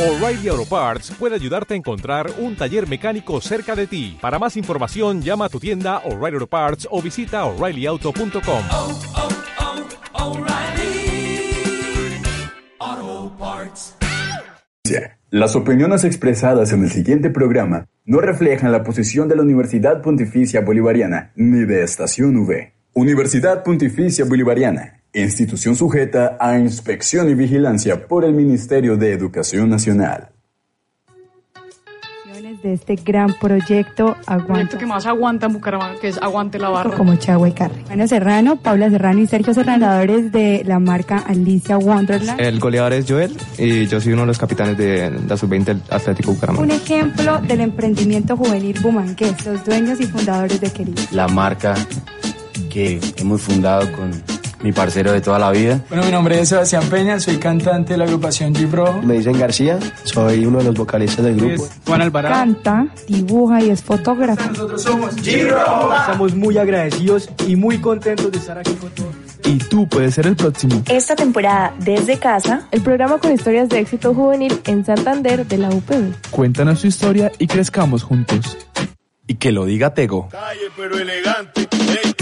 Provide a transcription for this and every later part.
O'Reilly Auto Parts puede ayudarte a encontrar un taller mecánico cerca de ti. Para más información, llama a tu tienda O'Reilly Auto Parts o visita oreillyauto.com. oh, oh, Parts. Las opiniones expresadas en el siguiente programa no reflejan la posición de la Universidad Pontificia Bolivariana ni de Estación V. Universidad Pontificia Bolivariana, institución sujeta a inspección y vigilancia por el Ministerio de Educación Nacional. de este gran proyecto proyecto Aguanta que más aguanta en Bucaramanga, que es Aguante la Barra. como Chagua y Carre. Ana Serrano, Paula Serrano y Sergio Serrano, ganadores de la marca Alicia Wonderland. El goleador es Joel y yo soy uno de los capitanes de la sub-20 del Atlético Un Bucaramanga. ejemplo del emprendimiento juvenil bumangués, los dueños y fundadores de Querido. la marca que hemos fundado con mi parcero de toda la vida. Bueno, mi nombre es Sebastián Peña, soy cantante de la agrupación Jeep Rojo. Me dicen García, soy uno de los vocalistas del grupo. Juan Alvarado. Canta, dibuja y es fotógrafo. Nosotros somos Estamos muy agradecidos y muy contentos de estar aquí con todos. Y tú puedes ser el próximo. Esta temporada desde casa, el programa con historias de éxito juvenil en Santander de la UPB. Cuéntanos tu historia y crezcamos juntos. Y que lo diga Tego. Calle pero elegante, ey,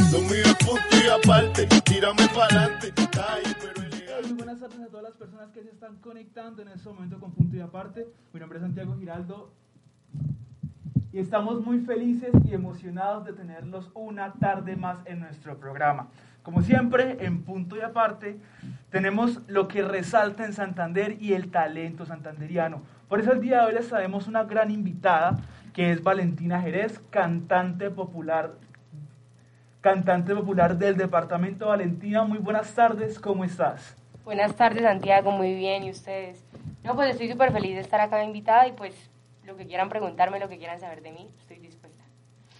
Muy buenas tardes a todas las personas que se están conectando en este momento con Punto y Aparte. Mi nombre es Santiago Giraldo y estamos muy felices y emocionados de tenerlos una tarde más en nuestro programa. Como siempre, en Punto y Aparte tenemos lo que resalta en Santander y el talento santanderiano. Por eso el día de hoy les traemos una gran invitada que es Valentina Jerez, cantante popular cantante popular del departamento Valentina. Muy buenas tardes, ¿cómo estás? Buenas tardes, Santiago, muy bien, ¿y ustedes? No, pues estoy súper feliz de estar acá invitada y pues lo que quieran preguntarme, lo que quieran saber de mí, estoy dispuesta.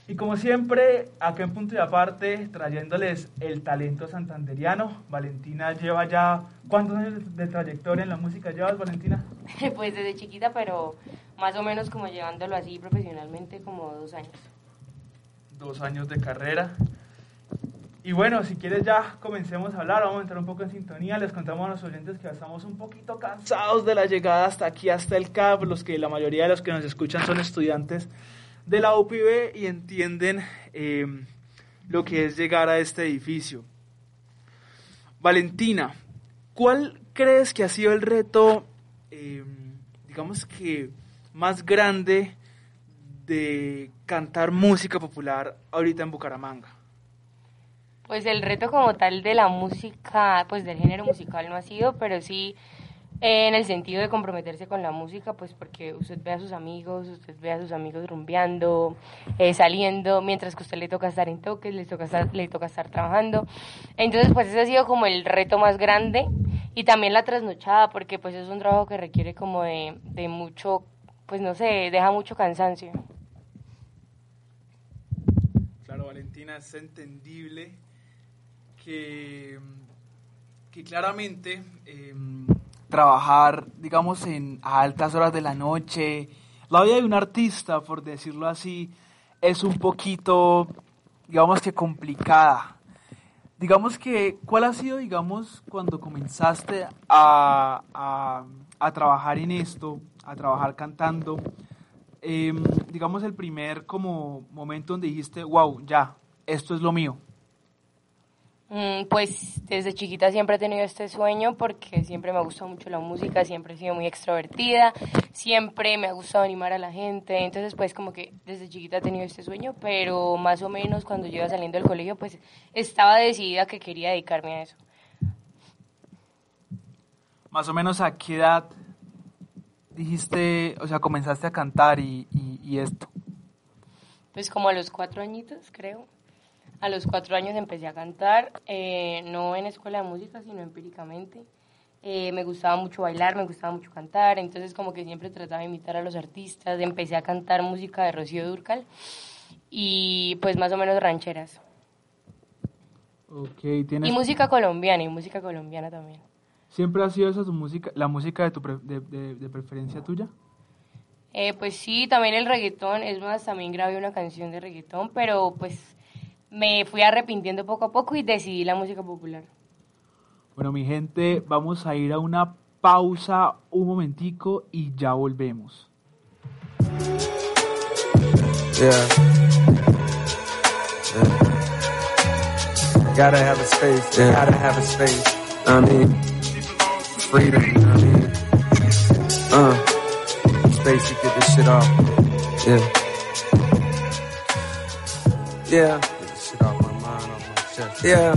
Y como siempre, acá en Punto y Aparte, trayéndoles el talento santanderiano. Valentina lleva ya, ¿cuántos años de trayectoria en la música llevas, Valentina? pues desde chiquita, pero más o menos como llevándolo así profesionalmente como dos años. Dos años de carrera. Y bueno, si quieres ya comencemos a hablar, vamos a entrar un poco en sintonía, les contamos a los oyentes que estamos un poquito cansados de la llegada hasta aquí, hasta el CAP, los que la mayoría de los que nos escuchan son estudiantes de la UPB y entienden eh, lo que es llegar a este edificio. Valentina, ¿cuál crees que ha sido el reto, eh, digamos que más grande de cantar música popular ahorita en Bucaramanga? Pues el reto como tal de la música, pues del género musical no ha sido, pero sí eh, en el sentido de comprometerse con la música, pues porque usted ve a sus amigos, usted ve a sus amigos rumbeando, eh, saliendo, mientras que a usted le toca estar en toques, le toca estar, le toca estar trabajando. Entonces, pues ese ha sido como el reto más grande y también la trasnochada, porque pues es un trabajo que requiere como de, de mucho, pues no sé, deja mucho cansancio. Claro, Valentina, es entendible que, claramente eh, trabajar, digamos, en a altas horas de la noche, la vida de un artista, por decirlo así, es un poquito, digamos que complicada. Digamos que, ¿cuál ha sido, digamos, cuando comenzaste a, a, trabajar en esto, a trabajar cantando? eh, digamos, el primer como momento donde dijiste, wow, ya, esto es lo mío? Mm, Pues desde chiquita siempre he tenido este sueño porque siempre me ha gustado mucho la música, siempre he sido muy extrovertida, siempre me ha gustado animar a la gente, entonces pues como que desde chiquita he tenido este sueño, pero más o menos cuando yo iba saliendo del colegio pues estaba decidida que quería dedicarme a eso. Más o menos a qué edad dijiste, o sea, comenzaste a cantar y, y, y esto. Pues como a los cuatro añitos creo. A los cuatro años empecé a cantar, eh, no en escuela de música, sino empíricamente. Eh, me gustaba mucho bailar, me gustaba mucho cantar, entonces como que siempre trataba de imitar a los artistas. Empecé a cantar música de Rocío Durcal y pues más o menos rancheras. Okay, ¿tienes... Y música colombiana, y música colombiana también. ¿Siempre ha sido esa tu música, la música de, tu pre- de, de, de preferencia tuya? Eh, pues sí, también el reggaetón, es más, también grabé una canción de reggaetón, pero pues me fui arrepintiendo poco a poco y decidí la música popular. Bueno, mi gente, vamos a ir a una pausa un momentico y ya volvemos. Yeah. yeah. Gotta have a space. Gotta have a space. I mean, freedom. I mean? Uh, space to get this shit off. Yeah. Yeah. Shit off my mind, off my chest. Yeah.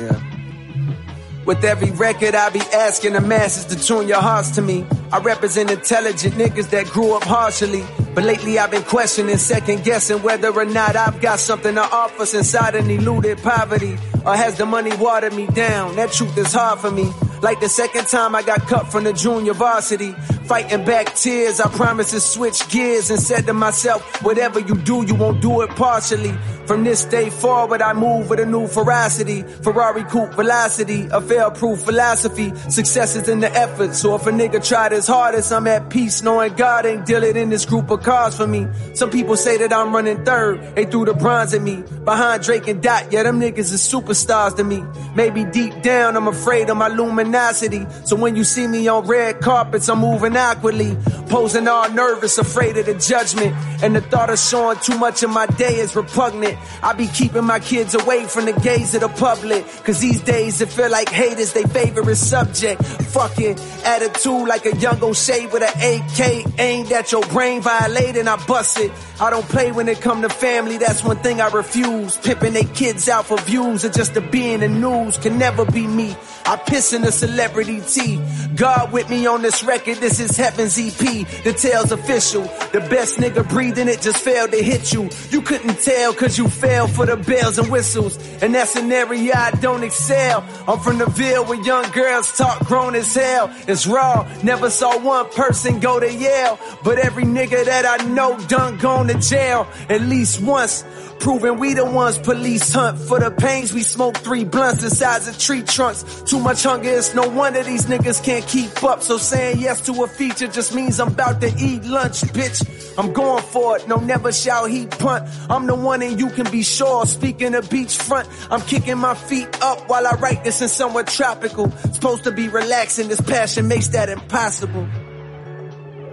Yeah. With every record, I be asking the masses to tune your hearts to me. I represent intelligent niggas that grew up harshly. But lately I've been questioning, second guessing whether or not I've got something to offer since I done eluded poverty. Or has the money watered me down? That truth is hard for me. Like the second time I got cut from the junior varsity. Fighting back tears, I promised to switch gears and said to myself, whatever you do, you won't do it partially. From this day forward, I move with a new ferocity. Ferrari coupe velocity, a fail-proof philosophy. Success is in the effort, so if a nigga tried his hardest, I'm at peace knowing God ain't dealing in this group of cars for me. Some people say that I'm running third, they threw the bronze at me. Behind Drake and Dot, yeah, them niggas is superstars to me. Maybe deep down, I'm afraid of my luminosity. So when you see me on red carpets, I'm moving awkwardly. Posing all nervous, afraid of the judgment. And the thought of showing too much of my day is repugnant. I be keeping my kids away from the gaze of the public. Cause these days it feel like haters, they favorite subject. Fucking attitude like a young O'Shea with an AK aimed at your brain, violating, I bust it. I don't play when it come to family, that's one thing I refuse. Pimping they kids out for views or just to be in the news can never be me. I piss in a celebrity tea. God with me on this record, this is Heaven's EP. The tale's official. The best nigga breathing it just failed to hit you. You couldn't tell cause you fell for the bells and whistles. And that's an area I don't excel. I'm from the Ville where young girls talk grown as hell. It's raw. Never saw one person go to Yale. But every nigga that I know done gone to jail at least once. Proving we the ones police hunt for the pains. We smoke three blunts the size of tree trunks. Too much hunger, it's no wonder these niggas can't keep up. So saying yes to a feature just means I'm about to eat lunch, bitch. I'm going for it, no never shall he punt. I'm the one and you can be sure. Speaking of beachfront, I'm kicking my feet up while I write this in somewhere tropical. Supposed to be relaxing, this passion makes that impossible.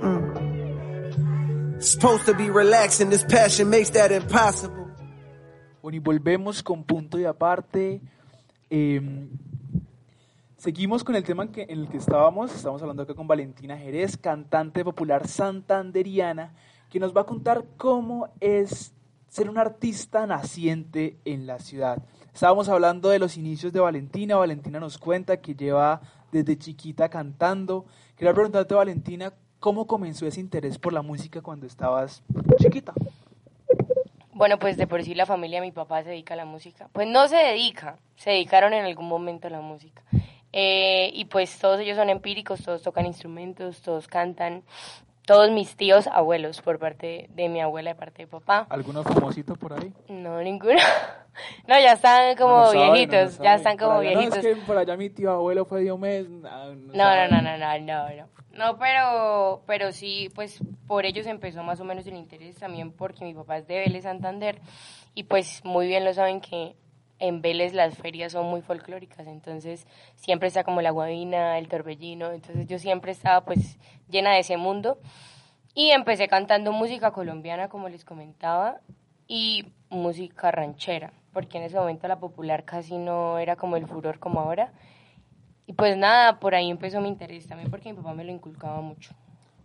Mm. Supposed to be relaxing, this passion makes that impossible. Bueno, y volvemos con punto y aparte. Eh, seguimos con el tema en, en el que estábamos. Estamos hablando acá con Valentina Jerez, cantante popular santanderiana, que nos va a contar cómo es ser un artista naciente en la ciudad. Estábamos hablando de los inicios de Valentina. Valentina nos cuenta que lleva desde chiquita cantando. Quería preguntarte, Valentina, ¿cómo comenzó ese interés por la música cuando estabas chiquita? Bueno, pues de por sí la familia de mi papá se dedica a la música. Pues no se dedica, se dedicaron en algún momento a la música. Eh, y pues todos ellos son empíricos, todos tocan instrumentos, todos cantan. Todos mis tíos, abuelos, por parte de mi abuela, de parte de papá. ¿Alguno famosito por ahí? No, ninguno. No, ya están como No sabe, viejitos, ya están como viejitos. No, es que por allá mi tío abuelo fue Diomedes. No, No, no, no, no, no, no, no. Pero, pero sí, pues por ellos empezó más o menos el interés también porque mi papá es de Vélez, Santander, y pues muy bien lo saben que en Vélez las ferias son muy folclóricas, entonces siempre está como la guabina, el torbellino, entonces yo siempre estaba pues llena de ese mundo y empecé cantando música colombiana, como les comentaba, y música ranchera, porque en ese momento la popular casi no era como el furor como ahora. Y pues nada, por ahí empezó mi interés también porque mi papá me lo inculcaba mucho.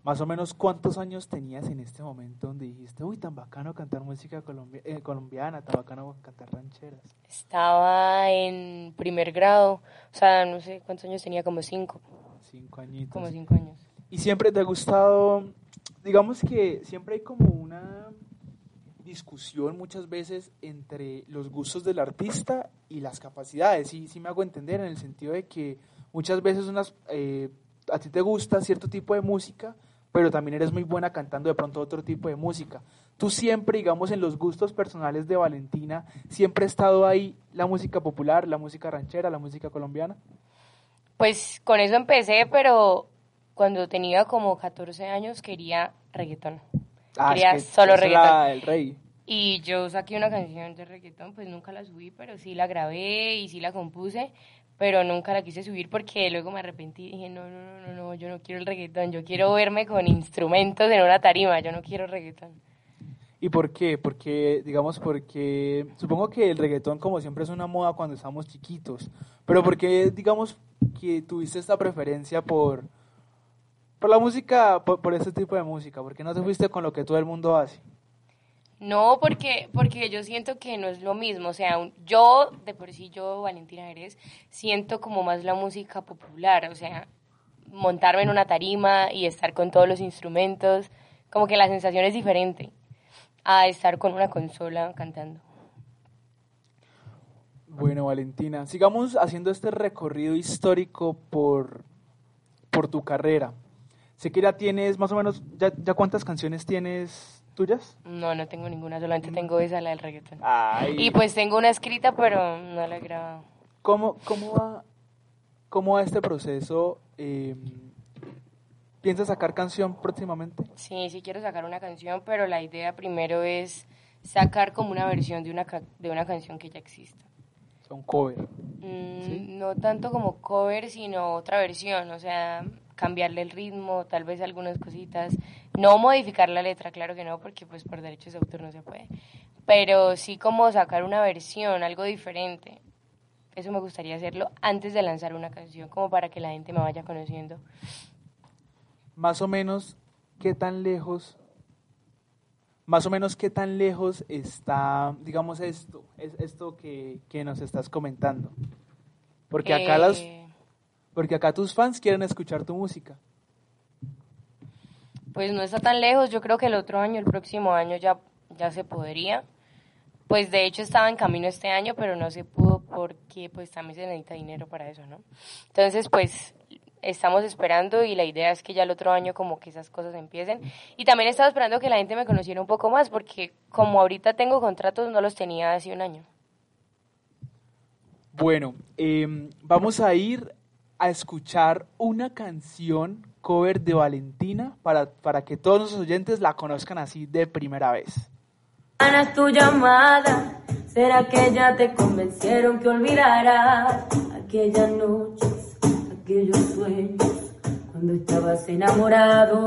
Más o menos, ¿cuántos años tenías en este momento donde dijiste, uy, tan bacano cantar música colombi- eh, colombiana, tan bacano cantar rancheras? Estaba en primer grado, o sea, no sé cuántos años tenía, como cinco. Cinco añitos. Como cinco años. ¿Y siempre te ha gustado, digamos que siempre hay como una discusión muchas veces entre los gustos del artista y las capacidades? Sí, sí me hago entender en el sentido de que muchas veces unas, eh, a ti te gusta cierto tipo de música, pero también eres muy buena cantando de pronto otro tipo de música. Tú siempre, digamos, en los gustos personales de Valentina, siempre ha estado ahí la música popular, la música ranchera, la música colombiana. Pues con eso empecé, pero cuando tenía como 14 años quería reggaetón. Ah, quería es que solo es la- reggaetón. el rey. Y yo saqué una canción de reggaetón, pues nunca la subí, pero sí la grabé y sí la compuse, pero nunca la quise subir porque luego me arrepentí y dije, no, no, no, no, no, yo no quiero el reggaetón, yo quiero verme con instrumentos en una tarima, yo no quiero reggaetón. ¿Y por qué? Porque, digamos, porque supongo que el reggaetón como siempre es una moda cuando estamos chiquitos, pero ¿por qué, digamos, que tuviste esta preferencia por, por la música, por, este tipo de música? ¿Por qué no te fuiste con lo que todo el mundo hace? No, porque, porque yo siento que no es lo mismo. O sea, un- yo, de por sí, yo, Valentina Jerez, siento como más la música popular. O sea, montarme en una tarima y estar con todos los instrumentos, como que la sensación es diferente a estar con una consola cantando. Bueno, Valentina, sigamos haciendo este recorrido histórico por, por tu carrera. Sé que ya tienes más o menos, ya, ya cuántas canciones tienes tuyas? No, no tengo ninguna, solamente tengo esa, la del reggaetón. Ay. Y pues tengo una escrita, pero no la he grabado. ¿Cómo, cómo, va, ¿Cómo va este proceso? Eh, ¿Piensas sacar canción próximamente? Sí, sí quiero sacar una canción, pero la idea primero es sacar como una versión de una, ca- de una canción que ya exista. Son cover. Mm, No tanto como cover, sino otra versión, o sea, cambiarle el ritmo, tal vez algunas cositas. No modificar la letra, claro que no, porque pues por derechos de autor no se puede. Pero sí como sacar una versión, algo diferente. Eso me gustaría hacerlo antes de lanzar una canción, como para que la gente me vaya conociendo. Más o menos, ¿qué tan lejos, más o menos qué tan lejos está, digamos, esto, es esto que, que nos estás comentando? Porque acá las, Eh, porque acá tus fans quieren escuchar tu música. Pues no está tan lejos, yo creo que el otro año, el próximo año ya, ya se podría. Pues de hecho estaba en camino este año, pero no se pudo porque pues también se necesita dinero para eso, ¿no? Entonces pues estamos esperando y la idea es que ya el otro año como que esas cosas empiecen. Y también estaba esperando que la gente me conociera un poco más porque como ahorita tengo contratos no los tenía hace un año. Bueno, em, vamos a ir a escuchar una canción cover de Valentina para, para que todos los oyentes la conozcan así de primera vez. Ana es tu llamada. ¿Será que ya te convencieron que olvidarás aquellas noches, aquellos sueños cuando estabas enamorado?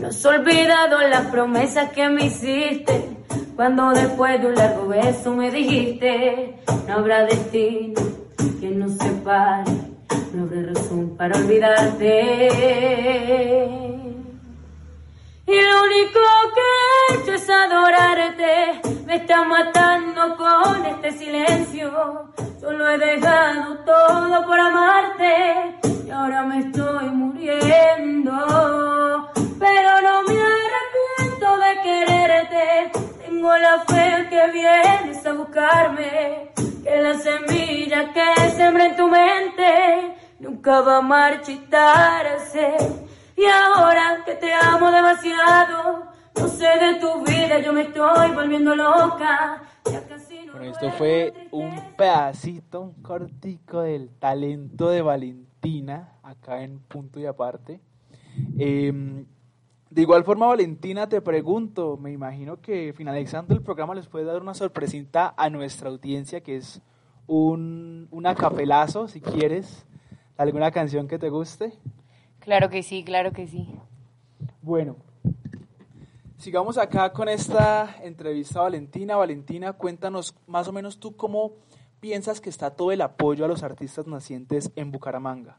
No has olvidado las promesas que me hiciste cuando después de un largo beso me dijiste no habrá destino que nos separe, no habrá razón para olvidarte. Y lo único que he hecho es adorarte. Me está matando con este silencio. Solo he dejado todo por amarte. Y ahora me estoy muriendo. Pero no me arrepiento de quererte. Tengo la fe que vienes a buscarme. Que la semilla que sembré en tu mente nunca va a marchitarse. Y ahora que te amo demasiado, no sé de tu vida, yo me estoy volviendo loca. Ya casi no Bueno, esto fue un pedacito, un cortico del talento de Valentina, acá en Punto y Aparte. Em, de igual forma, Valentina, te pregunto, me imagino que finalizando el programa les puedes dar una sorpresita a nuestra audiencia, que es un, un acapelazo, si quieres, alguna canción que te guste. Claro que sí, claro que sí. Bueno, sigamos acá con esta entrevista a Valentina. Valentina, cuéntanos más o menos tú cómo piensas que está todo el apoyo a los artistas nacientes en Bucaramanga.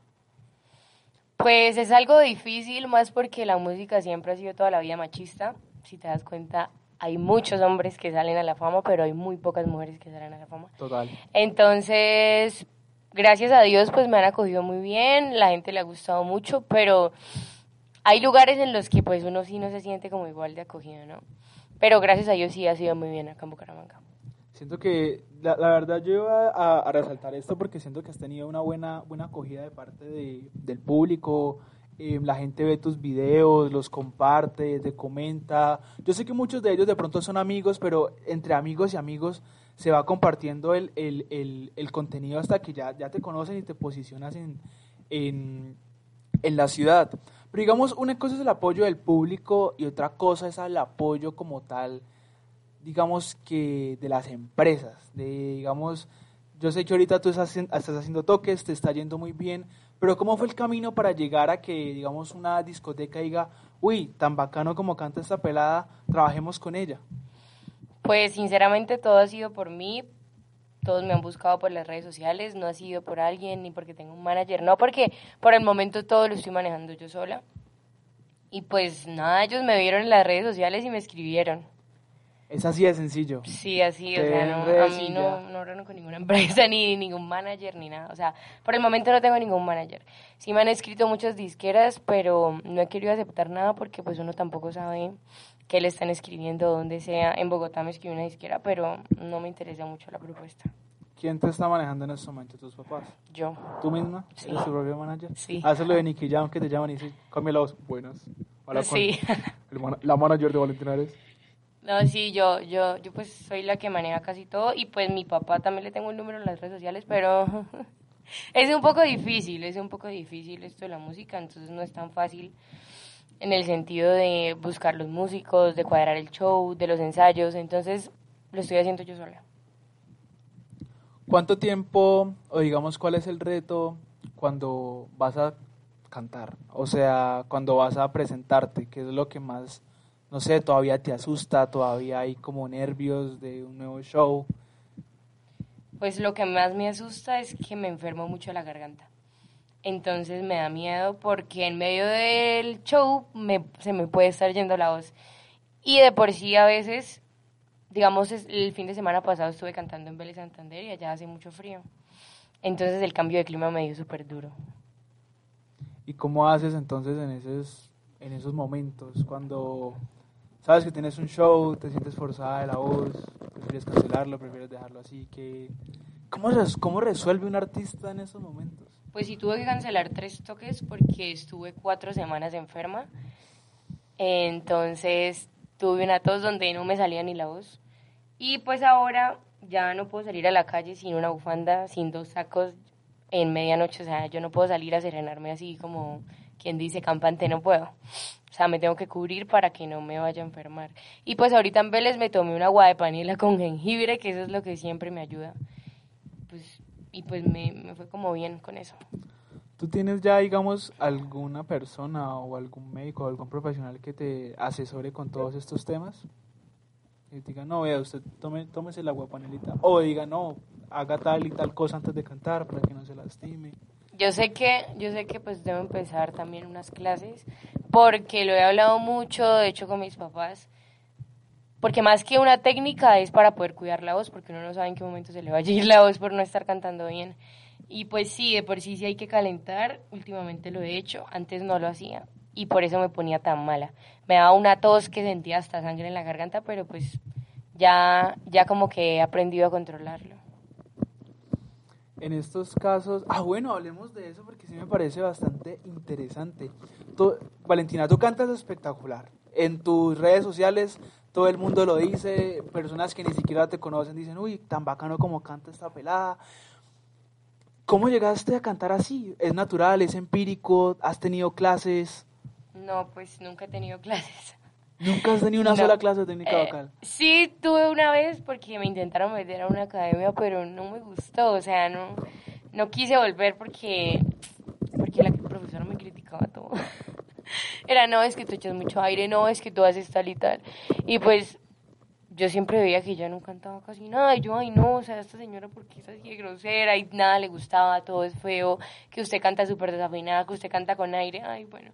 Pues es algo difícil, más porque la música siempre ha sido toda la vida machista. Si te das cuenta, hay muchos hombres que salen a la fama, pero hay muy pocas mujeres que salen a la fama. Total. Entonces, gracias a Dios, pues me han acogido muy bien, la gente le ha gustado mucho, pero hay lugares en los que pues uno sí no se siente como igual de acogido, ¿no? Pero gracias a Dios sí ha sido muy bien acá en Bucaramanga. Siento que, la, la verdad, yo iba a, resaltar esto porque siento que has tenido una buena, buena acogida de parte de- del público. eh, la gente ve tus videos, los comparte, te comenta. Yo sé que muchos de ellos de pronto son amigos, pero entre amigos y amigos se va compartiendo el, el, el, el contenido hasta que ya, ya te conocen y te posicionas en, en, en la ciudad. Pero digamos, una cosa es el apoyo del público y otra cosa es el apoyo como tal digamos que de las empresas, de digamos yo sé que ahorita tú estás, estás haciendo toques, te está yendo muy bien, pero ¿cómo fue el camino para llegar a que, digamos, una discoteca diga, uy, tan bacano como canta esta pelada, trabajemos con ella? Pues sinceramente todo ha sido por mí, todos me han buscado por las redes sociales, no ha sido por alguien ni porque tengo un manager, no, porque por el momento todo lo estoy manejando yo sola. Y pues nada, ellos me vieron en las redes sociales y me escribieron. Es así de sencillo. Sí, así, o sea, no, a mí no, no reno con ninguna empresa, ni ningún manager, ni nada. O sea, por el momento no tengo ningún manager. Sí me han escrito muchas disqueras, pero no he querido aceptar nada porque pues uno tampoco sabe qué le están escribiendo, donde sea. En Bogotá me escribió una disquera, pero no me interesa mucho la propuesta. ¿Quién te está manejando en este momento? ¿Tus papás? Yo. ¿Tú misma? Sí. ¿Eres tu propio manager? Sí. Haces lo de Nicky Jam que te llaman y dicen, cambia la voz. Buenas. Hola, con Sí. el mana- la manager de Valentina Ares. No, sí, yo, yo, yo pues soy la que maneja casi todo y pues mi papá también le tengo un número en las redes sociales, pero es un poco difícil, es un poco difícil esto de la música, entonces no es tan fácil en el sentido de buscar los músicos, de cuadrar el show, de los ensayos, entonces lo estoy haciendo yo sola. ¿Cuánto tiempo, o digamos, cuál es el reto cuando vas a cantar? O sea, cuando vas a presentarte, ¿qué es lo que más, no sé, todavía te asusta, todavía hay como nervios de un nuevo show? Pues lo que más me asusta es que me enfermo mucho la garganta. Entonces me da miedo porque en medio del show me, se me puede estar yendo la voz. Y de por sí a veces, digamos, el fin de semana pasado estuve cantando en Vélez Santander y allá hace mucho frío. Entonces el cambio de clima me dio súper duro. ¿Y cómo haces entonces en esos, en esos momentos cuando sabes que tienes un show, te sientes forzada de la voz, prefieres cancelarlo, prefieres dejarlo así? Que, ¿cómo, res- ¿Cómo resuelve un artista en esos momentos? Pues sí tuve que cancelar tres toques porque estuve cuatro semanas enferma. Entonces tuve una tos donde no me salía ni la voz. Y pues ahora ya no puedo salir a la calle sin una bufanda, sin dos sacos en medianoche. O sea, yo no puedo salir a serenarme así como quien dice campante, no puedo. O sea, me tengo que cubrir para que no me vaya a enfermar. Y pues ahorita en Vélez me tomé una agua de panela con jengibre, que eso es lo que siempre me ayuda. Pues, y pues me, me fue como bien con eso. ¿Tú tienes ya, digamos, alguna persona o algún médico o algún profesional que te asesore con todos estos temas? Y diga, no, vea, usted tome, tómese la guapanelita. O diga, no, haga tal y tal cosa antes de cantar para que no se lastime. Yo sé que, yo sé que pues debo empezar también unas clases, porque lo he hablado mucho, de hecho, con mis papás, porque más que una técnica es para poder cuidar la voz, porque uno no sabe en qué momento se le va a ir la voz por no estar cantando bien. Y pues sí, de por sí sí hay que calentar, últimamente lo he hecho, antes no lo hacía, y por eso me ponía tan mala. Me daba una tos que sentía hasta sangre en la garganta, pero pues ya, ya como que he aprendido a controlarlo. En estos casos, ah, bueno, hablemos de eso porque sí me parece bastante interesante. Valentina, tú cantas espectacular. En tus redes sociales todo el mundo lo dice, personas que ni siquiera te conocen dicen, uy, tan bacano como canta esta pelada. ¿Cómo llegaste a cantar así? ¿Es natural? ¿Es empírico? ¿Has tenido clases? No, pues nunca he tenido clases. ¿Nunca has tenido una No. sola clase de técnica Eh, vocal? Sí, tuve una vez porque me intentaron meter a una academia, pero no me gustó, o sea, no, no quise volver porque, porque la profesora me criticaba todo. Era, no, es que tú echas mucho aire, no, es que tú haces tal y tal. Y pues yo siempre veía que ella no cantaba casi nada, y yo, ay no, o sea, esta señora, ¿por qué es así de grosera? Y nada le gustaba, todo es feo, que usted canta súper desafinada, que usted canta con aire, ay, bueno.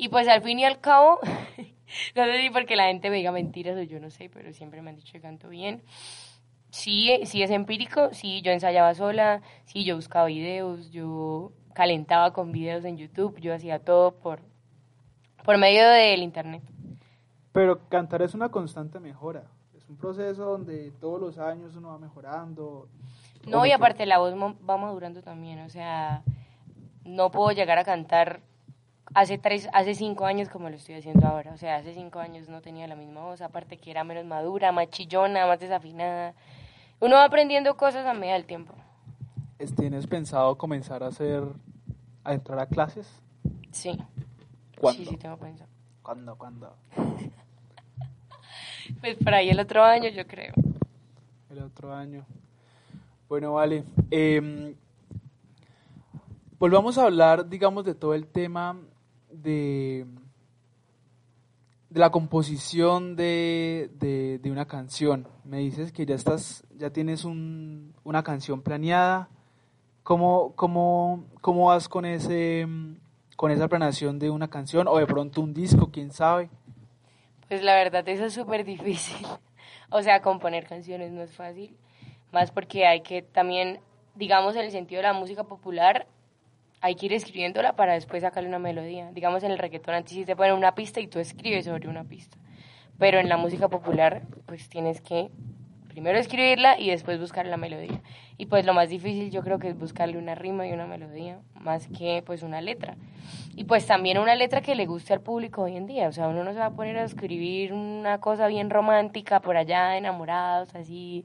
Y pues al fin y al cabo, no sé si porque la gente me diga mentiras o yo no sé, pero siempre me han dicho que canto bien. Sí, sí es empírico, sí, yo ensayaba sola, sí, yo buscaba videos, yo calentaba con videos en YouTube, yo hacía todo por, por medio del internet. Pero cantar es una constante mejora. Es un proceso donde todos los años uno va mejorando. No, y aparte la voz va madurando también, o sea, no puedo llegar a cantar hace tres, hace cinco años como lo estoy haciendo ahora, o sea, hace cinco años no tenía la misma voz, aparte que era menos madura, más chillona, más desafinada. Uno va aprendiendo cosas a medida del tiempo. ¿Es- ¿Tienes pensado comenzar a hacer, a entrar a clases? Sí. ¿Cuándo? Sí, sí, tengo pensado. ¿Cuándo? ¿Cuándo? Pues por ahí el otro año, yo creo. El otro año. Bueno, vale. Eh, volvamos a hablar, digamos, de todo el tema de, la composición de, de, de una canción. Me dices que ya estás, ya tienes un, una canción planeada. ¿Cómo, cómo, cómo vas con ese con esa planeación de una canción o de pronto un disco, quién sabe? Pues la verdad eso es súper difícil. O sea, componer canciones no es fácil, más porque hay que también, digamos, en el sentido de la música popular, hay que ir escribiéndola para después sacarle una melodía. Digamos, en el reggaetón antes sí te ponen una pista y tú escribes sobre una pista. Pero en la música popular, pues tienes que primero escribirla y después buscar la melodía. Y pues lo más difícil yo creo que es buscarle una rima y una melodía, más que pues una letra. Y pues también una letra que le guste al público hoy en día. O sea, uno no se va a poner a escribir una cosa bien romántica por allá, enamorados, así.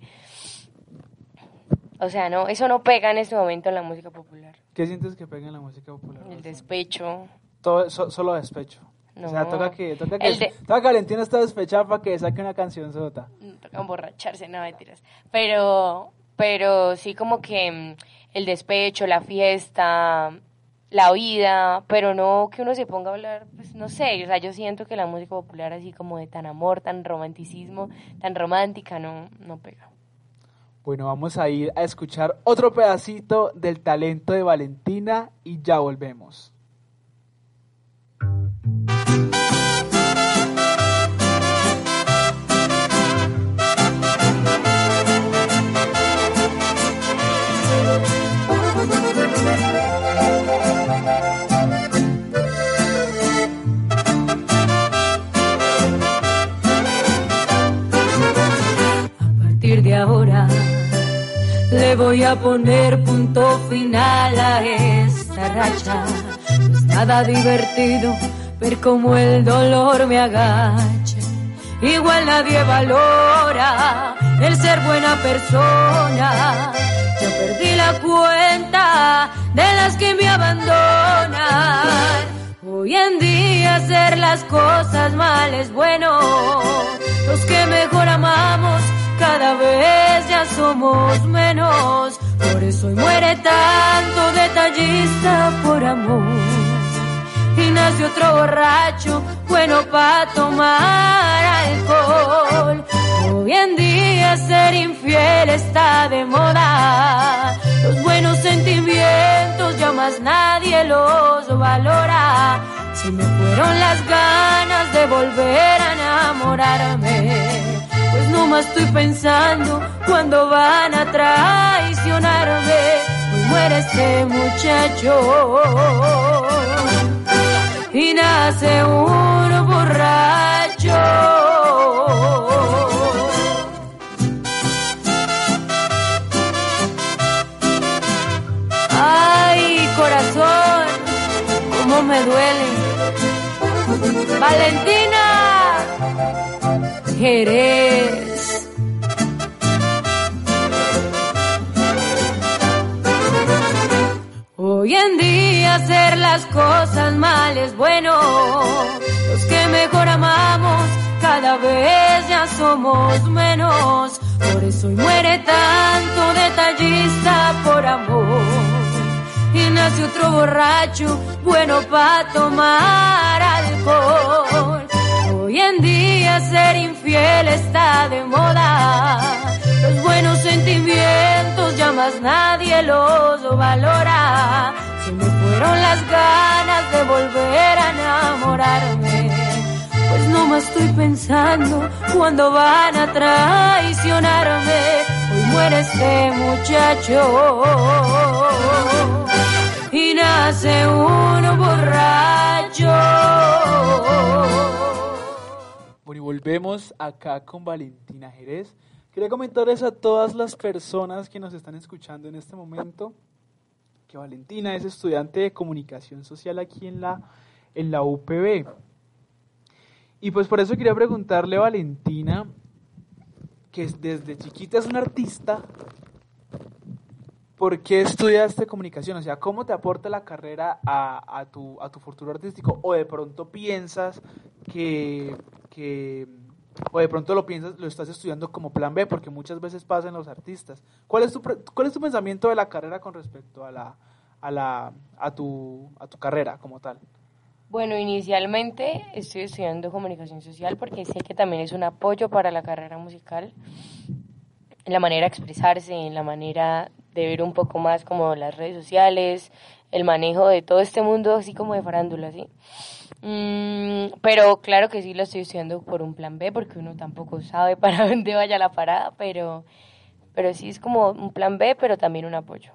O sea, no, eso no pega en este momento en la música popular. ¿Qué sientes que pega en la música popular? El despecho. Todo, so- solo despecho. No. O sea, toca que, toca que, de- toca que Valentina está despechada para que saque una canción sota. Mm, toca emborracharse, no mentiras. Pero, pero sí como que mm, el despecho, la fiesta, la vida, pero no que uno se ponga a hablar, pues no sé, o sea, yo siento que la música popular así como de tan amor, tan romanticismo, tan romántica, no, no pega. Bueno, vamos a ir a escuchar otro pedacito del talento de Valentina y ya volvemos. Voy a poner punto final a esta racha. No es nada divertido ver cómo el dolor me agacha. Igual nadie valora el ser buena persona. Yo perdí la cuenta de las que me abandonan. Hoy en día hacer las cosas mal es bueno. Los que mejor amamos cada vez ya somos menos. Por eso muere tanto detallista por amor. Y nace otro borracho bueno para tomar alcohol. Hoy en día ser infiel está de moda. Los buenos sentimientos ya más nadie los valora. Se me fueron las ganas de volver a enamorarme. Pues no más estoy pensando cuando van a traicionarme. Hoy muere este muchacho y nace un borracho. Ay, corazón, cómo me duele. Valentina Jerez. Hoy en día hacer las cosas mal es bueno. Los que mejor amamos cada vez ya somos menos. Por eso muere tanto detallista por amor. Y nace otro borracho bueno para tomar alcohol. En día ser infiel está de moda. Los buenos sentimientos ya más nadie los valora. Se me fueron las ganas de volver a enamorarme. Pues no más estoy pensando cuando van a traicionarme. Hoy muere este muchacho y nace un borracho. Bueno, y volvemos acá con Valentina Jerez. Quería comentarles a todas las personas que nos están escuchando en este momento que Valentina es estudiante de comunicación social aquí en la, en la UPB. Y pues por eso quería preguntarle a Valentina, que es- desde chiquita es una artista, ¿por qué estudiaste comunicación? O sea, ¿cómo te aporta la carrera a, a tu, a tu futuro artístico? ¿O de pronto piensas que, que, o de pronto lo piensas, lo estás estudiando como plan B, porque muchas veces pasa en los artistas. ¿Cuál es tu, cuál es tu pensamiento de la carrera con respecto a la, a la, a tu, a tu carrera como tal? Bueno, inicialmente estoy estudiando comunicación social porque sé que también es un apoyo para la carrera musical, en la manera de expresarse, en la manera de ver un poco más como las redes sociales, el manejo de todo este mundo así como de farándula, ¿sí? Mm, pero claro que sí lo estoy estudiando por un plan B porque uno tampoco sabe para dónde vaya la parada, pero, pero sí es como un plan B, pero también un apoyo.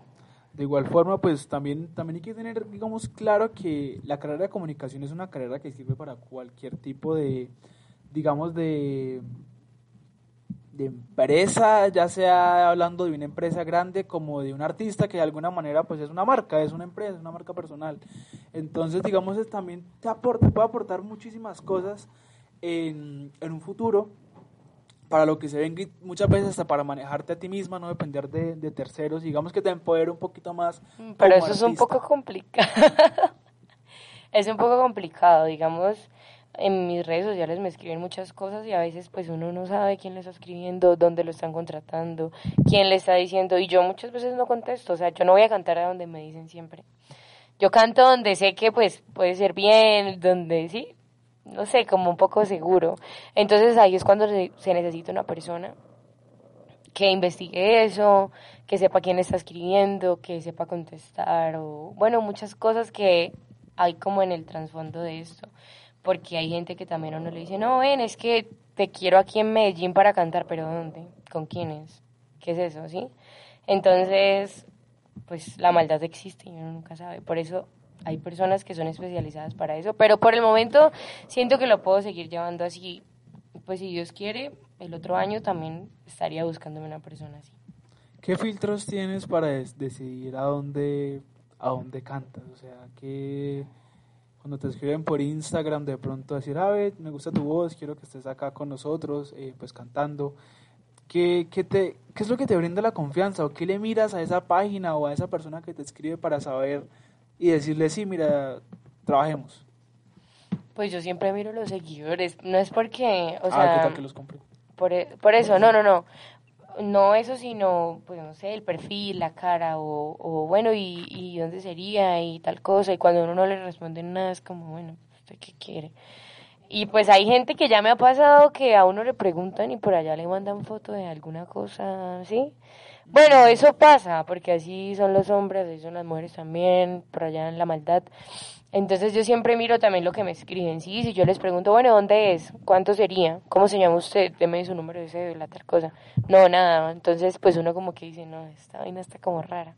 De igual forma, pues también, también hay que tener, digamos, claro que la carrera de comunicación es una carrera que sirve para cualquier tipo de, digamos, de, de empresa, ya sea hablando de una empresa grande como de un artista que de alguna manera pues es una marca, es una empresa, es una marca personal. Entonces, digamos, es, también te, aporta, puede aportar muchísimas cosas en, en un futuro para lo que se venga y muchas veces hasta para manejarte a ti misma, no depender de, de terceros, digamos que te empodere un poquito más. Pero como eso es un poco complicado. es un poco complicado, digamos, en mis redes sociales me escriben muchas cosas y a veces pues uno no sabe quién le está escribiendo, dónde lo están contratando, quién le está diciendo y yo muchas veces no contesto, o sea, yo no voy a cantar a donde me dicen siempre. Yo canto donde sé que pues puede ser bien, donde sí, no sé, como un poco seguro. Entonces ahí es cuando se, necesita una persona que investigue eso, que sepa quién está escribiendo, que sepa contestar, o bueno, muchas cosas que hay como en el trasfondo de esto. Porque hay gente que también a uno le dice, no, ven, es que te quiero aquí en Medellín para cantar, pero ¿dónde? ¿Con quiénes? ¿Qué es eso? ¿Sí? Entonces, pues la maldad existe y uno nunca sabe. Por eso hay personas que son especializadas para eso, pero por el momento siento que lo puedo seguir llevando así. Pues si Dios quiere, el otro año también estaría buscándome una persona así. ¿Qué filtros tienes para decidir a dónde, a dónde cantas? O sea, que cuando te escriben por Instagram de pronto decir, a ver, me gusta tu voz, quiero que estés acá con nosotros, eh, pues cantando. ¿Qué, qué, te, ¿Qué es lo que te brinda la confianza? ¿O qué le miras a esa página o a esa persona que te escribe para saber y decirle, sí, mira, trabajemos? Pues yo siempre miro los seguidores, no es porque, o ah, sea, ¿qué tal que los compré? por, e- por eso, no, no, no. No eso, sino, pues no sé, el perfil, la cara, o, o bueno, y, y dónde sería, y tal cosa. Y cuando uno no le responde nada, es como, bueno, ¿usted qué quiere? Y pues hay gente que ya me ha pasado que a uno le preguntan y por allá le mandan foto de alguna cosa, ¿sí? Bueno, eso pasa, porque así son los hombres, así son las mujeres también, por allá en la maldad. Entonces yo siempre miro también lo que me escriben, sí, si yo les pregunto, bueno, ¿dónde es? ¿Cuánto sería? ¿Cómo se llama usted? Deme su número de cédula, tal cosa. No, nada, entonces pues uno como que dice, no, esta vaina está como rara.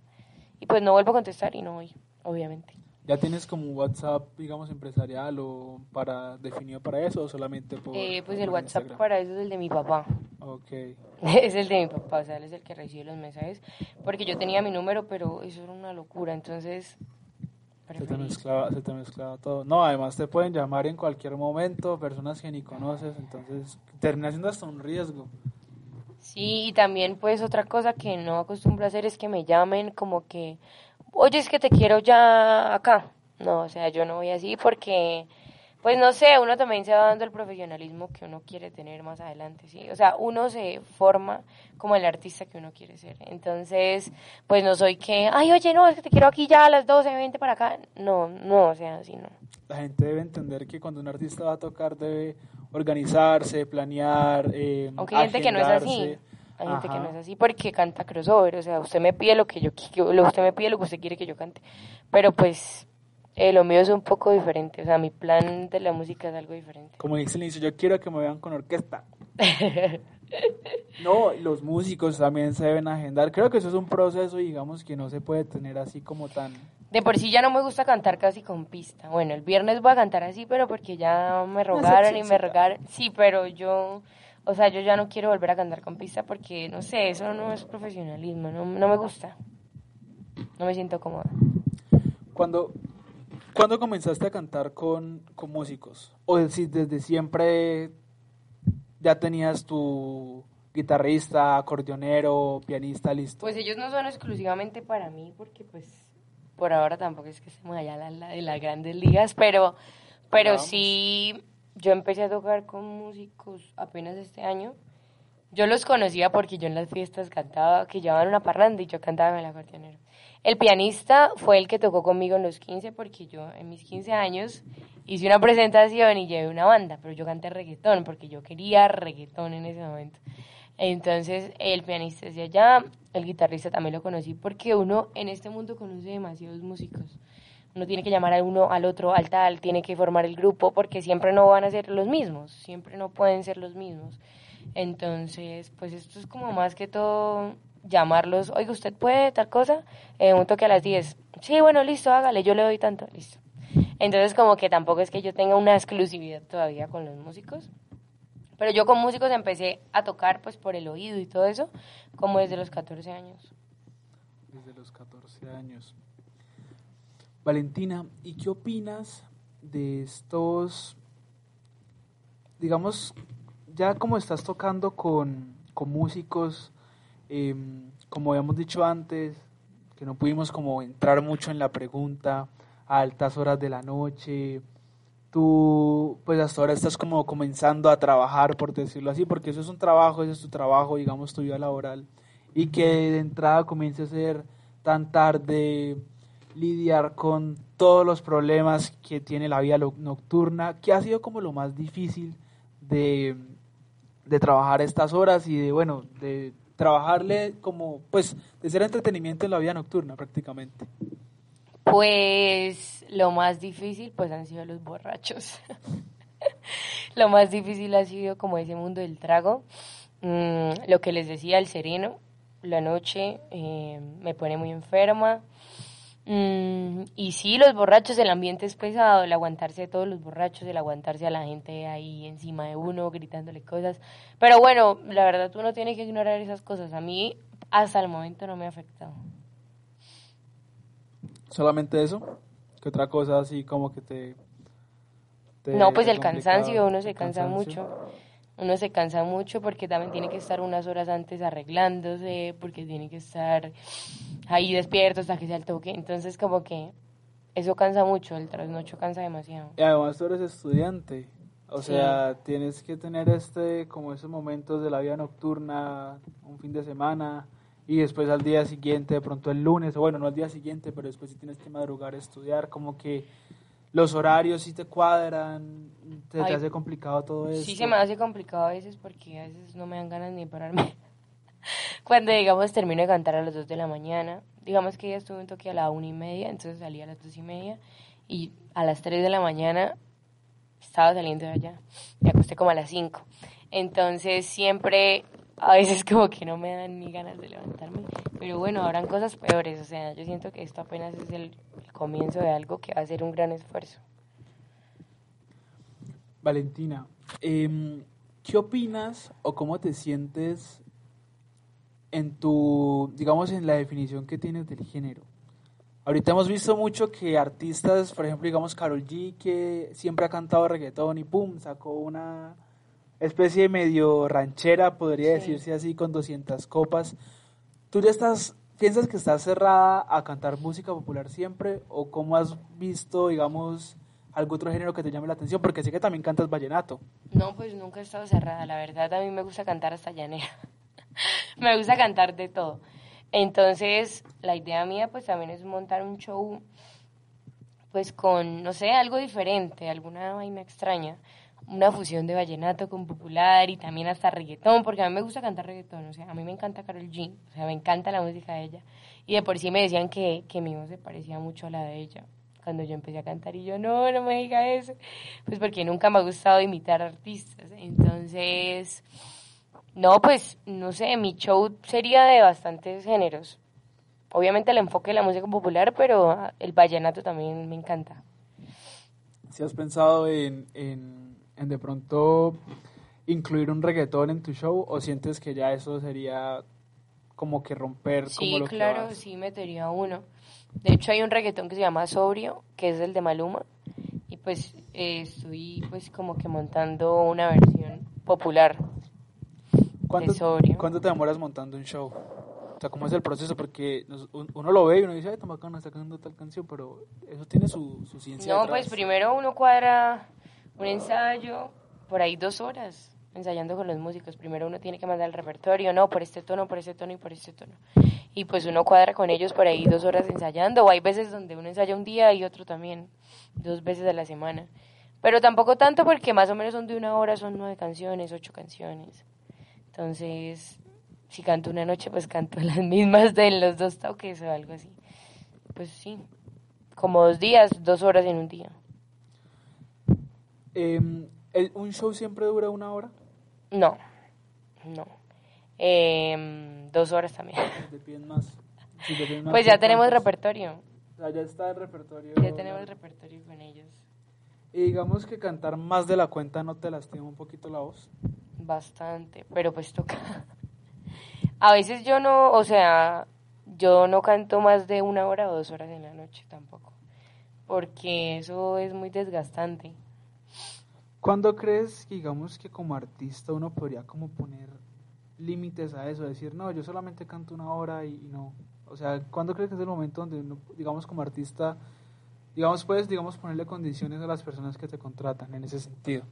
Y pues no vuelvo a contestar y no voy, obviamente. ¿Ya tienes como un WhatsApp, digamos, empresarial o para definido para eso o solamente por Eh, pues el por WhatsApp Instagram? para eso es el de mi papá. Ok. Es el de mi papá, o sea, él es el que recibe los mensajes. Porque yo tenía mi número, pero eso era una locura, entonces... Se te, mezclaba, se te mezclaba todo. No, además te pueden llamar en cualquier momento, personas que ni conoces, entonces termina siendo hasta un riesgo. Sí, y también pues otra cosa que no acostumbro a hacer es que me llamen como que, oye, es que te quiero ya acá. No, o sea, yo no voy así porque, pues no sé, uno también se va dando el profesionalismo que uno quiere tener más adelante, ¿sí? O sea, uno se forma como el artista que uno quiere ser. Entonces, pues no soy que, ay, oye, no, es que te quiero aquí ya a las 12, vente para acá. No, no, o sea, así no. La gente debe entender que cuando un artista va a tocar debe organizarse, planear, eh, Aunque hay gente que no es así. Hay gente que Ajá. no es así porque canta crossover, o sea, usted me pide lo que yo usted me pide lo que usted quiere que yo cante. Pero pues eh, lo mío es un poco diferente, o sea, mi plan de la música es algo diferente. Como dice el inicio, yo quiero que me vean con orquesta. No, los músicos también se deben agendar. Creo que eso es un proceso, digamos, que no se puede tener así como tan... De por sí ya no me gusta cantar casi con pista. Bueno, el viernes voy a cantar así, pero porque ya me rogaron y me rogaron. Sí, pero yo, o sea, yo ya no quiero volver a cantar con pista porque, no sé, eso no es profesionalismo, no, no me gusta. No me siento cómoda. Cuando, ¿Cuándo comenzaste a cantar con, con músicos? O si desde siempre ya tenías tu guitarrista, acordeonero, pianista listo. Pues ellos no son exclusivamente para mí, porque pues por ahora tampoco es que estemos allá la, la- de las grandes ligas, pero, pero Vamos. sí, yo empecé a tocar con músicos apenas este año. Yo los conocía porque yo en las fiestas cantaba, que llevaban una parranda y yo cantaba en el acordeonero. El pianista fue el que tocó conmigo en los 15 porque yo en mis 15 años hice una presentación y llevé una banda, pero yo canté reggaetón porque yo quería reggaetón en ese momento. Entonces el pianista es de allá, el guitarrista también lo conocí porque uno en este mundo conoce demasiados músicos. Uno tiene que llamar al uno al otro, al tal, tiene que formar el grupo porque siempre no van a ser los mismos, siempre no pueden ser los mismos. Entonces, pues esto es como más que todo llamarlos, oiga, ¿usted puede tal cosa? Eh, un toque a las 10. Sí, bueno, listo, hágale, yo le doy tanto, listo. Entonces, como que tampoco es que yo tenga una exclusividad todavía con los músicos. Pero yo con músicos empecé a tocar pues por el oído y todo eso, como desde los 14 años. Desde los 14 años. Valentina, ¿y qué opinas de estos, digamos, ya como estás tocando con, con músicos, eh, como habíamos dicho antes, que no pudimos como entrar mucho en la pregunta a altas horas de la noche, tú pues hasta ahora estás como comenzando a trabajar, por decirlo así, porque eso es un trabajo, ese es tu trabajo, digamos, tu vida laboral, y que de entrada comience a ser tan tarde, lidiar con todos los problemas que tiene la vida nocturna, que ha sido como lo más difícil de, de trabajar estas horas y de, bueno, de trabajarle como, pues, de ser entretenimiento en la vida nocturna prácticamente. Pues lo más difícil pues han sido los borrachos. lo más difícil ha sido como ese mundo del trago. Mm, lo que les decía, el sereno, la noche eh, me pone muy enferma. Mm, y sí, los borrachos, el ambiente es pesado, el aguantarse de todos los borrachos, el aguantarse a la gente ahí encima de uno, gritándole cosas. Pero bueno, la verdad uno tiene que ignorar esas cosas. A mí hasta el momento no me ha afectado. ¿Solamente eso? ¿Qué otra cosa así como que te... te No, pues el cansancio, uno se cansa mucho. Uno se cansa mucho porque también tiene que estar unas horas antes arreglándose, porque tiene que estar ahí despierto hasta que sea el toque. Entonces, como que eso cansa mucho, el trasnocho cansa demasiado. Y además tú eres estudiante, o Sí. sea, tienes que tener este, como esos momentos de la vida nocturna, un fin de semana, y después al día siguiente, de pronto el lunes, o bueno, no al día siguiente, pero después sí tienes que madrugar estudiar, como que los horarios sí te cuadran, te, te Ay, hace complicado todo eso. Sí se me hace complicado a veces porque a veces no me dan ganas ni de pararme. Cuando, digamos, termino de cantar a las 2 de la mañana, digamos que ya estuve un toque a la una y media, entonces salí a las dos y media y a las 3 de la mañana estaba saliendo de allá. Me acosté como a las 5. Entonces siempre, a veces como que no me dan ni ganas de levantarme. Pero bueno, habrán cosas peores. O sea, yo siento que esto apenas es el, el comienzo de algo que va a ser un gran esfuerzo. Valentina, em, ¿qué opinas o cómo te sientes en tu, digamos, en la definición que tienes del género? Ahorita hemos visto mucho que artistas, por ejemplo, digamos, Carol G, que siempre ha cantado reggaetón y pum, sacó una especie de medio ranchera, podría Sí. decirse así, con 200 copas. ¿Tú ya estás, piensas que estás cerrada a cantar música popular siempre? ¿O cómo has visto, digamos, algún otro género que te llame la atención? Porque sé que también cantas vallenato. No, pues nunca he estado cerrada, la verdad a mí me gusta cantar hasta llanera. me gusta cantar de todo. Entonces, la idea mía pues también es montar un show pues con, no sé, algo diferente, alguna vaina extraña, una fusión de vallenato con popular y también hasta reggaetón, porque a mí me gusta cantar reggaetón, o sea, a mí me encanta Carol G, o sea, me encanta la música de ella. Y de por sí me decían que, que mi voz se parecía mucho a la de ella cuando yo empecé a cantar y yo, no, no me diga eso, pues porque nunca me ha gustado imitar artistas. Entonces, no, pues, no sé, mi show sería de bastantes géneros. Obviamente el enfoque de la música popular, pero ah, el vallenato también me encanta. Si has pensado en, en, en de pronto incluir un reggaetón en tu show o sientes que ya eso sería como que romper como Sí, lo que claro, vas? sí metería uno. De hecho hay un reggaetón que se llama Sobrio, que es el de Maluma, y pues eh, estoy pues como que montando una versión popular ¿Cuánto, de Sobrio. ¿Cuánto te demoras montando un show? O sea, ¿cómo es el proceso? Porque uno lo ve y uno dice, ay, Tamacano está cantando tal canción, pero eso tiene su, su ciencia No, detrás. pues primero uno cuadra Un ensayo, por ahí dos horas, ensayando con los músicos. Primero uno tiene que mandar el repertorio, no, por este tono, por este tono y por este tono. Y pues uno cuadra con ellos por ahí dos horas ensayando. O hay veces donde uno ensaya un día y otro también, dos veces a la semana. Pero tampoco tanto porque más o menos son de una hora, son nueve canciones, ocho canciones. Entonces, si canto una noche, pues canto las mismas de los dos toques o algo así. Pues sí, como dos días, dos horas en un día. Em, el- ¿Un show siempre dura una hora? No, no. Em, dos horas también. ¿Te piden más? Si más, Pues ya tenemos repertorio. O sea, ya está el repertorio. Ya tenemos repertorio con ellos. Y digamos que cantar más de la cuenta no te lastima un poquito la voz. Bastante, pero pues toca. A veces yo no, o sea, yo no canto más de una hora o dos horas en la noche tampoco, porque eso es muy desgastante. ¿Cuándo crees digamos, que como artista uno podría como poner límites a eso? Decir, no, yo solamente canto una hora y, no. O sea, ¿cuándo crees que es el momento donde uno, digamos, como artista, digamos, puedes, digamos, ponerle condiciones a las personas que te contratan en ese sentido?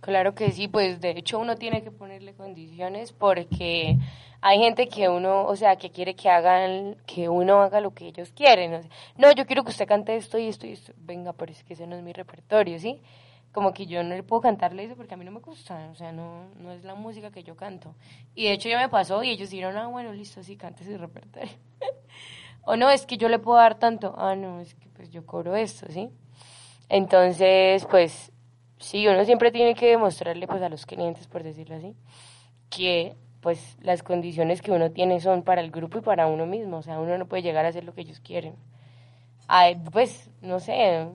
Claro que sí, pues de hecho uno tiene que ponerle condiciones porque hay gente que uno, o sea, que quiere que hagan, que uno haga lo que ellos quieren. o no, yo quiero que usted cante esto y esto y esto. Venga, pero es que ese no es mi repertorio, ¿sí? Como que yo no le puedo cantarle eso porque a mí no me gusta, o sea, no, no es la música que yo canto. Y de hecho ya me pasó y ellos dijeron, ah, bueno, listo, sí, cante su repertorio. o no, es que yo le puedo dar tanto, ah, no, es que pues yo cobro esto, ¿sí? Entonces, pues sí, uno siempre tiene que demostrarle pues a los clientes, por decirlo así, que pues las condiciones que uno tiene son para el grupo y para uno mismo, o sea, uno no puede llegar a hacer lo que ellos quieren. Ay, pues, no sé,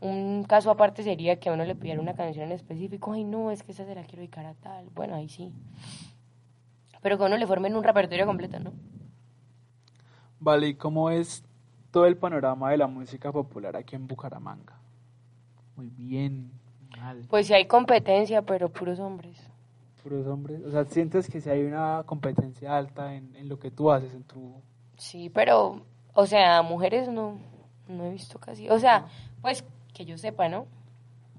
un caso aparte sería que a uno le pidiera una canción en específico, ay no, es que esa se la quiero dedicar a tal, bueno, ahí sí. Pero que a uno le formen un repertorio completo, ¿no? Vale, ¿y cómo es todo el panorama de la música popular aquí en Bucaramanga? Muy bien, mal. Pues sí hay competencia, pero puros hombres. Puros hombres. O sea, ¿sientes que si hay una competencia alta en, en lo que tú haces, en tu... Sí, pero, o sea, mujeres no, no he visto casi. O sea, pues que yo sepa, ¿no?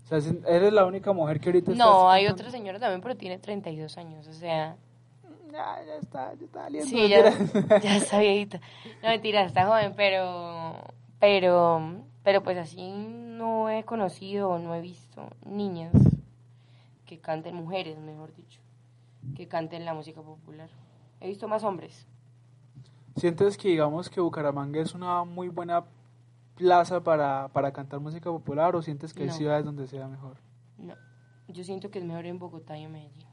O sea, ¿eres la única mujer que ahorita No, hay otra señora también, pero tiene 32 años, o sea... Ya, ya está, ya está saliendo. Sí, ya, ya está viejita. No, mentira, está joven, pero, pero, pero pues así no he conocido no he visto niñas que canten, mujeres, mejor dicho, que canten la música popular. He visto más hombres. ¿Sientes que digamos que Bucaramanga es una muy buena plaza para, para cantar música popular o sientes que hay ciudades donde sea mejor? No, yo siento que es mejor en Bogotá y en Medellín.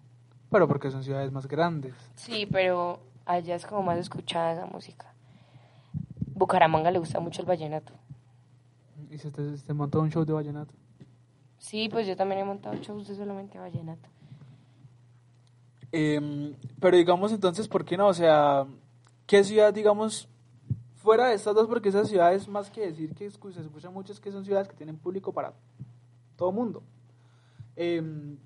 Pero porque son ciudades más grandes. Sí, pero allá es como más escuchada esa música. Bucaramanga le gusta mucho el vallenato. Y se te, se te monta un show de vallenato. Sí, pues yo también he montado shows de solamente vallenato. Em, pero digamos entonces, ¿por qué no? O sea, ¿qué ciudad, digamos, fuera de estas dos? Porque esas ciudades, más que decir que se escucha mucho, es que son ciudades que tienen público para todo mundo. Em,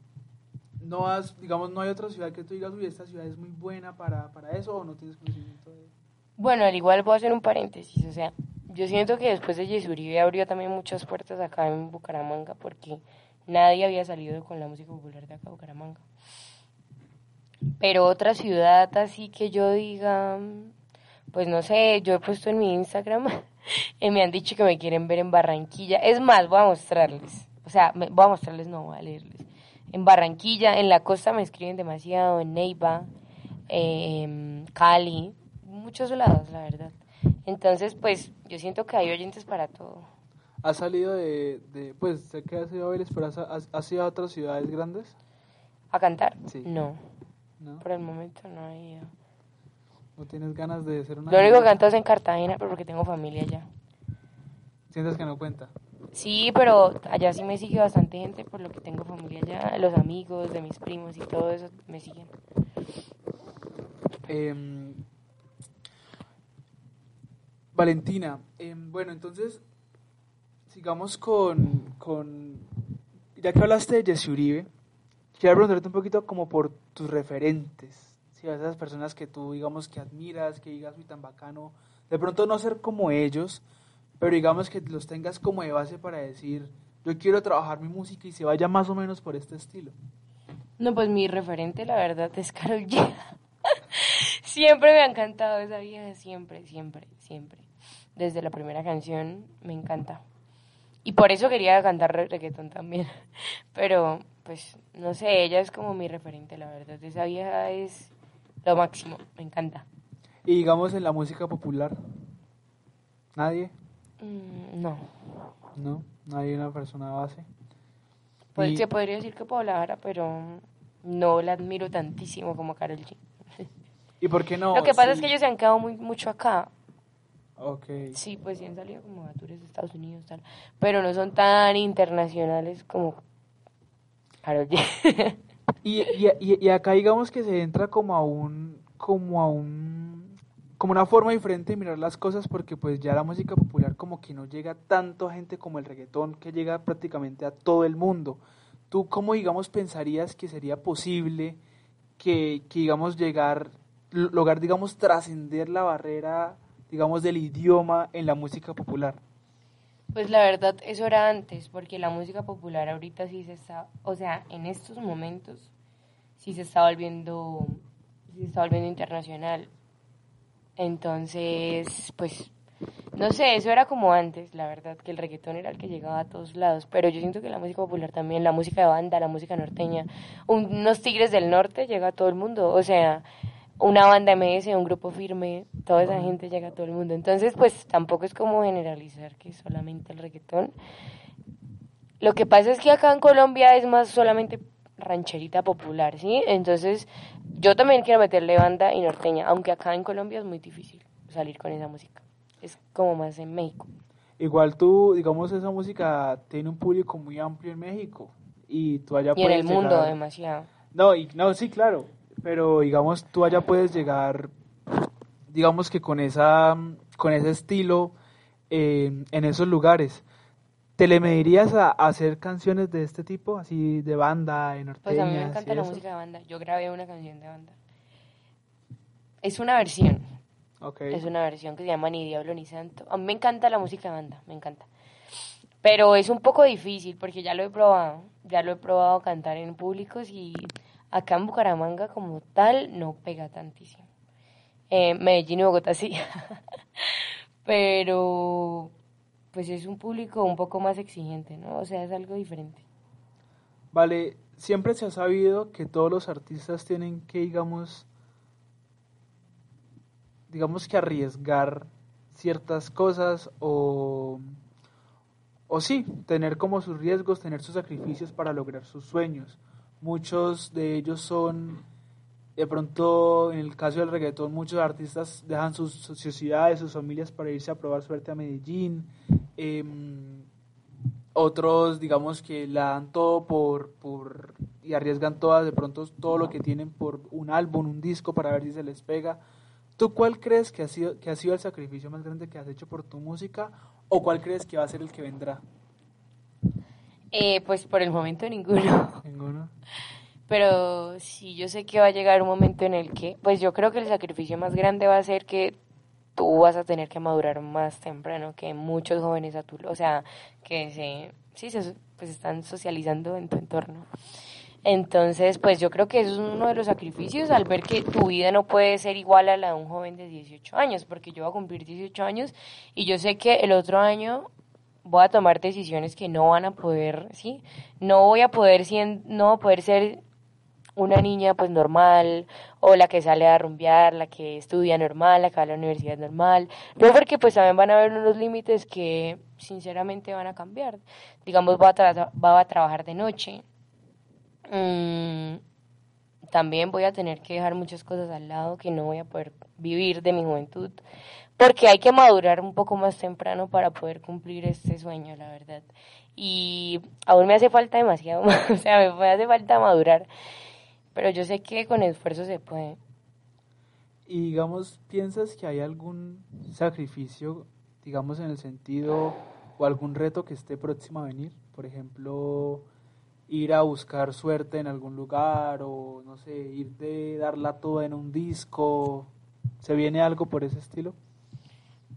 no has, digamos, no hay otra ciudad que tú digas, uy, esta ciudad es muy buena para, para eso, o no tienes conocimiento de Bueno, al igual voy a hacer un paréntesis, o sea, yo siento que después de Yesuribe abrió también muchas puertas acá en Bucaramanga porque nadie había salido con la música popular de acá, Bucaramanga. Pero otra ciudad así que yo diga, pues no sé, yo he puesto en mi Instagram y me han dicho que me quieren ver en Barranquilla. Es más, voy a mostrarles, o sea, me- voy a mostrarles, no, voy a leerles. En Barranquilla, en la costa me escriben demasiado, en Neiva, em, Cali, muchos lados, la verdad. Entonces, pues yo siento que hay oyentes para todo. ¿Has salido de, de pues sé que has ido a Vélez, pero has, has, has ido a otras ciudades grandes? ¿A cantar? Sí. No. ¿No? Por el momento no he ido. ¿No tienes ganas de ser una... Lo único que canto es en Cartagena, pero porque tengo familia allá. ¿Sientes que no cuenta? Sí, pero allá sí me sigue bastante gente, por lo que tengo familia allá. Los amigos de mis primos y todo eso me siguen. Em, Valentina, em, bueno, entonces sigamos con, con, ya que hablaste de Jesse Uribe, quiero preguntarte un poquito como por tus referentes, a esas personas que tú digamos que admiras, que digas, uy, tan bacano, de pronto no ser como ellos, pero digamos que los tengas como de base para decir, yo quiero trabajar mi música y se vaya más o menos por este estilo? No, pues mi referente, la verdad, es Carol G. siempre me ha encantado esa vieja, siempre, siempre, siempre. Desde la primera canción me encanta. Y por eso quería cantar re- reggaetón también. Pero, pues, no sé, ella es como mi referente, la verdad. Esa vieja es lo máximo, me encanta. Y digamos en la música popular, ¿nadie? Mm, no, No, nadie una persona base. pues Y- se podría decir que Paola Jara, pero no la admiro tantísimo como Carol G. ¿Y por qué no? Lo que pasa es Sí. que ellos se han quedado muy, mucho acá. Ok. Sí, pues sí han salido como a tours de Estados Unidos, tal. Pero no son tan internacionales como Karol G. Y, y, y- acá digamos que se entra como a un, como a un, como una forma diferente de mirar las cosas porque pues ya la música popular como que no llega tanto a gente como el reggaetón que llega prácticamente a todo el mundo. ¿Tú cómo digamos pensarías que sería posible que, que digamos llegar, lograr digamos trascender la barrera digamos del idioma en la música popular? Pues la verdad, eso era antes, porque la música popular ahorita sí se está, o sea, en estos momentos sí se está volviendo, sí se está volviendo internacional. Entonces, pues, no sé, eso era como antes, la verdad, que el reggaetón era el que llegaba a todos lados, pero yo siento que la música popular también, la música de banda, la música norteña, un- unos tigres del norte llega a todo el mundo, o sea, una banda MS, un grupo firme, toda esa gente llega a todo el mundo. Entonces, pues tampoco es como generalizar que solamente el reggaetón. Lo que pasa es que acá en Colombia es más solamente rancherita popular, ¿sí? Entonces, yo también quiero meterle banda y norteña, aunque acá en Colombia es muy difícil salir con esa música. Es como más en México. Igual tú, digamos, esa música tiene un público muy amplio en México y tú allá Y en puedes el mundo demasiado. No, y, no, sí, claro, pero digamos, tú allá puedes llegar, digamos que con esa, con ese estilo eh, en esos lugares. ¿Te le medirías a, a hacer canciones de este tipo, así de banda, de norteñas? Pues a mí me encanta la eso? música de banda. Yo grabé una canción de banda. Es una versión. Ok. Es una versión que se llama Ni Diablo ni Santo. A mí me encanta la música de banda, me encanta. Pero es un poco difícil porque ya lo he probado. Ya lo he probado cantar en públicos y acá en Bucaramanga como tal no pega tantísimo. Eh, Medellín y Bogotá sí. Pero pues es un público un poco más exigente, ¿no? O sea, es algo diferente. Vale, siempre se ha sabido que todos los artistas tienen que, digamos, digamos que arriesgar ciertas cosas o, o sí, tener como sus riesgos, tener sus sacrificios para lograr sus sueños. Muchos de ellos son, de pronto, en el caso del reggaetón, muchos artistas dejan sus sociedades, sus familias para irse a probar suerte a Medellín. em, otros, digamos, que la dan todo por, por y arriesgan todas, de pronto todo lo que tienen por un álbum, un disco para ver si se les pega. ¿Tú cuál crees que ha sido que ha sido el sacrificio más grande que has hecho por tu música o cuál crees que va a ser el que vendrá? Eh, pues por el momento ninguno. Ninguno. Pero sí, yo sé que va a llegar un momento en el que, pues yo creo que el sacrificio más grande va a ser que tú vas a tener que madurar más temprano que muchos jóvenes a tu, o sea, que se, sí, se, pues están socializando en tu entorno. Entonces, pues yo creo que eso es uno de los sacrificios al ver que tu vida no puede ser igual a la de un joven de 18 años, porque yo voy a cumplir 18 años y yo sé que el otro año voy a tomar decisiones que no van a poder, ¿sí? No voy a poder, no voy a poder ser una niña pues normal o la que sale a rumbear, la que estudia normal, la que va a la universidad normal. No porque pues también van a haber unos límites que sinceramente van a cambiar. Digamos, va a, trabajar de noche. Mm, también voy a tener que dejar muchas cosas al lado que no voy a poder vivir de mi juventud. Porque hay que madurar un poco más temprano para poder cumplir este sueño, la verdad. Y aún me hace falta demasiado, o sea, me hace falta madurar. Pero yo sé que con esfuerzo se puede. Y digamos, ¿piensas que hay algún sacrificio, digamos, en el sentido o algún reto que esté próximo a venir? Por ejemplo, ir a buscar suerte en algún lugar o, no sé, irte darla toda en un disco. ¿Se viene algo por ese estilo?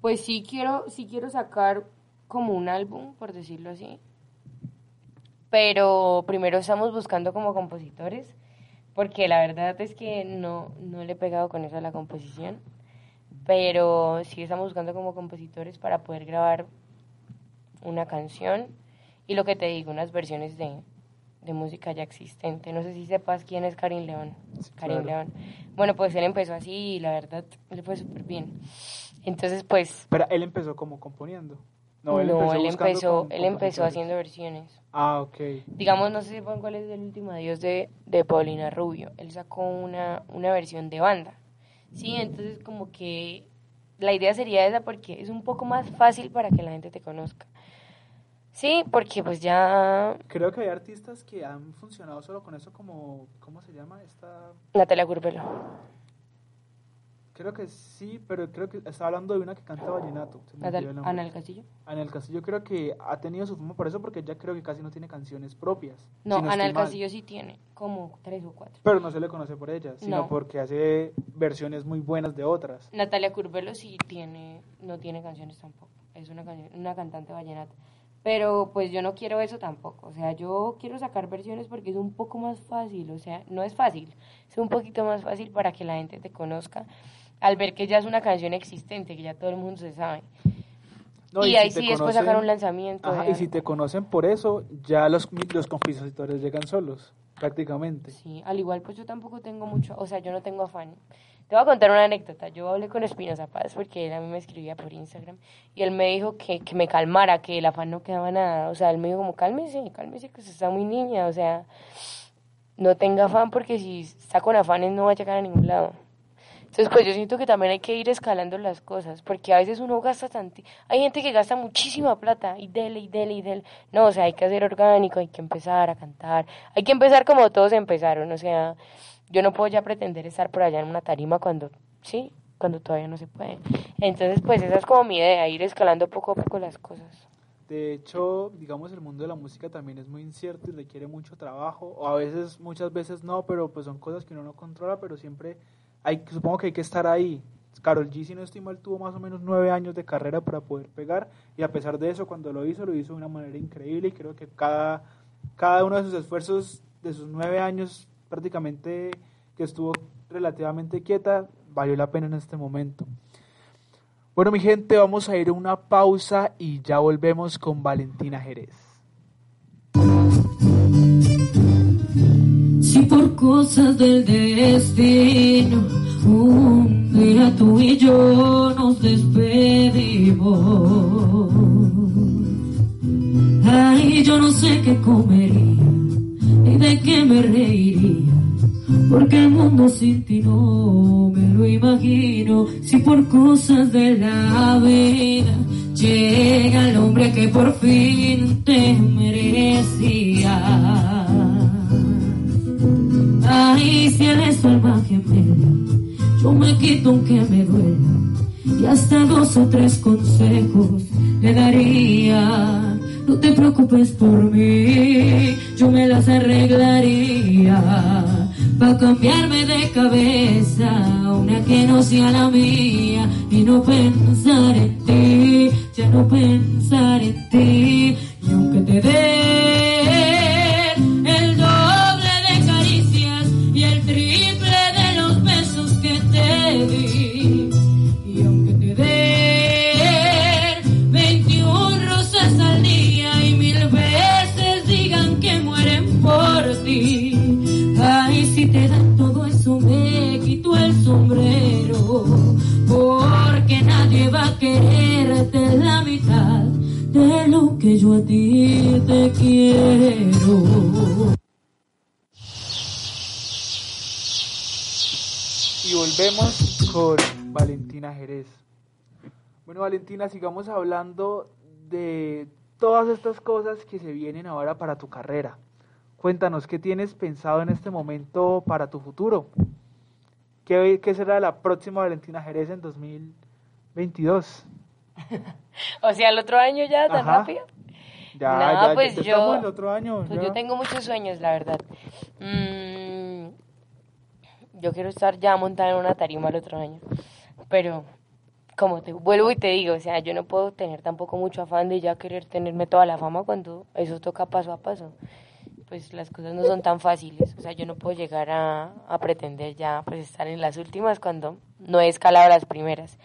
Pues sí quiero, sí quiero sacar como un álbum, por decirlo así. pero primero estamos buscando como compositores, porque la verdad es que no, no le he pegado con eso a la composición, pero sí estamos buscando como compositores para poder grabar una canción y lo que te digo, unas versiones de, de música ya existente. No sé si sepas quién es Karim León. Karim claro. León. Bueno, pues él empezó así y la verdad le fue súper bien. Entonces, pues... Pero él empezó como componiendo. No, él él empezó él, con- empezó haciendo versiones. Ah, ok. Digamos, no sé si cuál es el último adiós de, de Paulina Rubio. Él sacó una, una versión de banda. Sí, entonces como que la idea sería esa porque es un poco más fácil para que la gente te conozca. Sí, porque pues ya Creo que hay artistas que han funcionado solo con eso como, ¿cómo se llama? Esta, Natalia Curbelo. Creo que sí, pero creo que estaba hablando de una que canta vallenato. Ana del Castillo. Ana del Castillo creo que ha tenido su fama por eso porque ya creo que casi no tiene canciones propias. No, si Ana estoy del. Castillo sí tiene como tres o cuatro. Pero no se le conoce por ella, sino No. porque hace versiones muy buenas de otras. Natalia Curbelo sí tiene, no tiene canciones tampoco. Es una, una cantante vallenata. Pero pues yo no quiero eso tampoco. O sea, yo quiero sacar versiones porque es un poco más fácil. O sea, no es fácil. Es un poquito más fácil para que la gente te conozca al ver que ya es una canción existente, que ya todo el mundo se sabe. No, y, si ahí te sí después sacar un lanzamiento. Ajá, y si te conocen por eso, ya los, los compositores llegan solos, prácticamente. Sí, al igual pues yo tampoco tengo mucho, o sea, yo no tengo afán. Te voy a contar una anécdota. Yo hablé con Espinoza Paz porque él a mí me escribía por Instagram y él me dijo que, que me calmara, que el afán no quedaba nada. O sea, él me dijo como cálmese, cálmese que usted está muy niña, o sea, no tenga afán porque si está con afanes no va a llegar a ningún lado. Entonces, pues yo siento que también hay que ir escalando las cosas, porque a veces uno gasta tanto. Hay gente que gasta muchísima plata y dele y dele y dele. No, o sea, hay que hacer orgánico, hay que empezar a cantar. Hay que empezar como todos empezaron, o sea, yo no puedo ya pretender estar por allá en una tarima cuando, sí, cuando todavía no se puede. Entonces, pues esa es como mi idea, ir escalando poco a poco las cosas. De hecho, digamos, el mundo de la música también es muy incierto y requiere mucho trabajo, o a veces, muchas veces no, pero pues son cosas que uno no controla, pero siempre hay, supongo que hay que estar ahí. Carol G, si no estoy mal, tuvo más o menos nueve años de carrera para poder pegar, y a pesar de eso, cuando lo hizo, lo hizo de una manera increíble, y creo que cada, cada uno de sus esfuerzos de sus nueve años prácticamente que estuvo relativamente quieta, valió la pena en este momento. Bueno, mi gente, vamos a ir a una pausa y ya volvemos con Valentina Jerez. Si por cosas del destino un día tú y yo nos despedimos. Ay, yo no sé qué comería ni de qué me reiría. Porque el mundo sin ti no me lo imagino. Si por cosas de la vida llega el hombre que por fin te merecía. Ay, si eres salvaje yo me quito aunque me duela. Y hasta dos o tres consejos le daría. No te preocupes por mí, yo me las arreglaría. Pa' cambiarme de cabeza, una que no sea la mía. Y no pensar en ti, ya no pensar en ti. Y aunque te den que yo a ti te quiero. Y volvemos con Valentina Jerez. Bueno, Valentina, sigamos hablando de todas estas cosas que se vienen ahora para tu carrera. Cuéntanos, ¿qué tienes pensado en este momento para tu futuro? ¿Qué, qué será la próxima Valentina Jerez en 2022? O sea, el otro año ya tan Ajá. rápido. Ya, No, ya, pues yo- el otro año. Pues ya. yo tengo muchos sueños, la verdad. Mm, yo quiero estar ya montada en una tarima el otro año. Pero como te vuelvo y te digo, o sea, yo no puedo tener tampoco mucho afán de ya querer tenerme toda la fama cuando eso toca paso a paso. Pues las cosas no son tan fáciles, o sea, yo no puedo llegar a, a pretender ya pues estar en las últimas cuando no he escalado las primeras.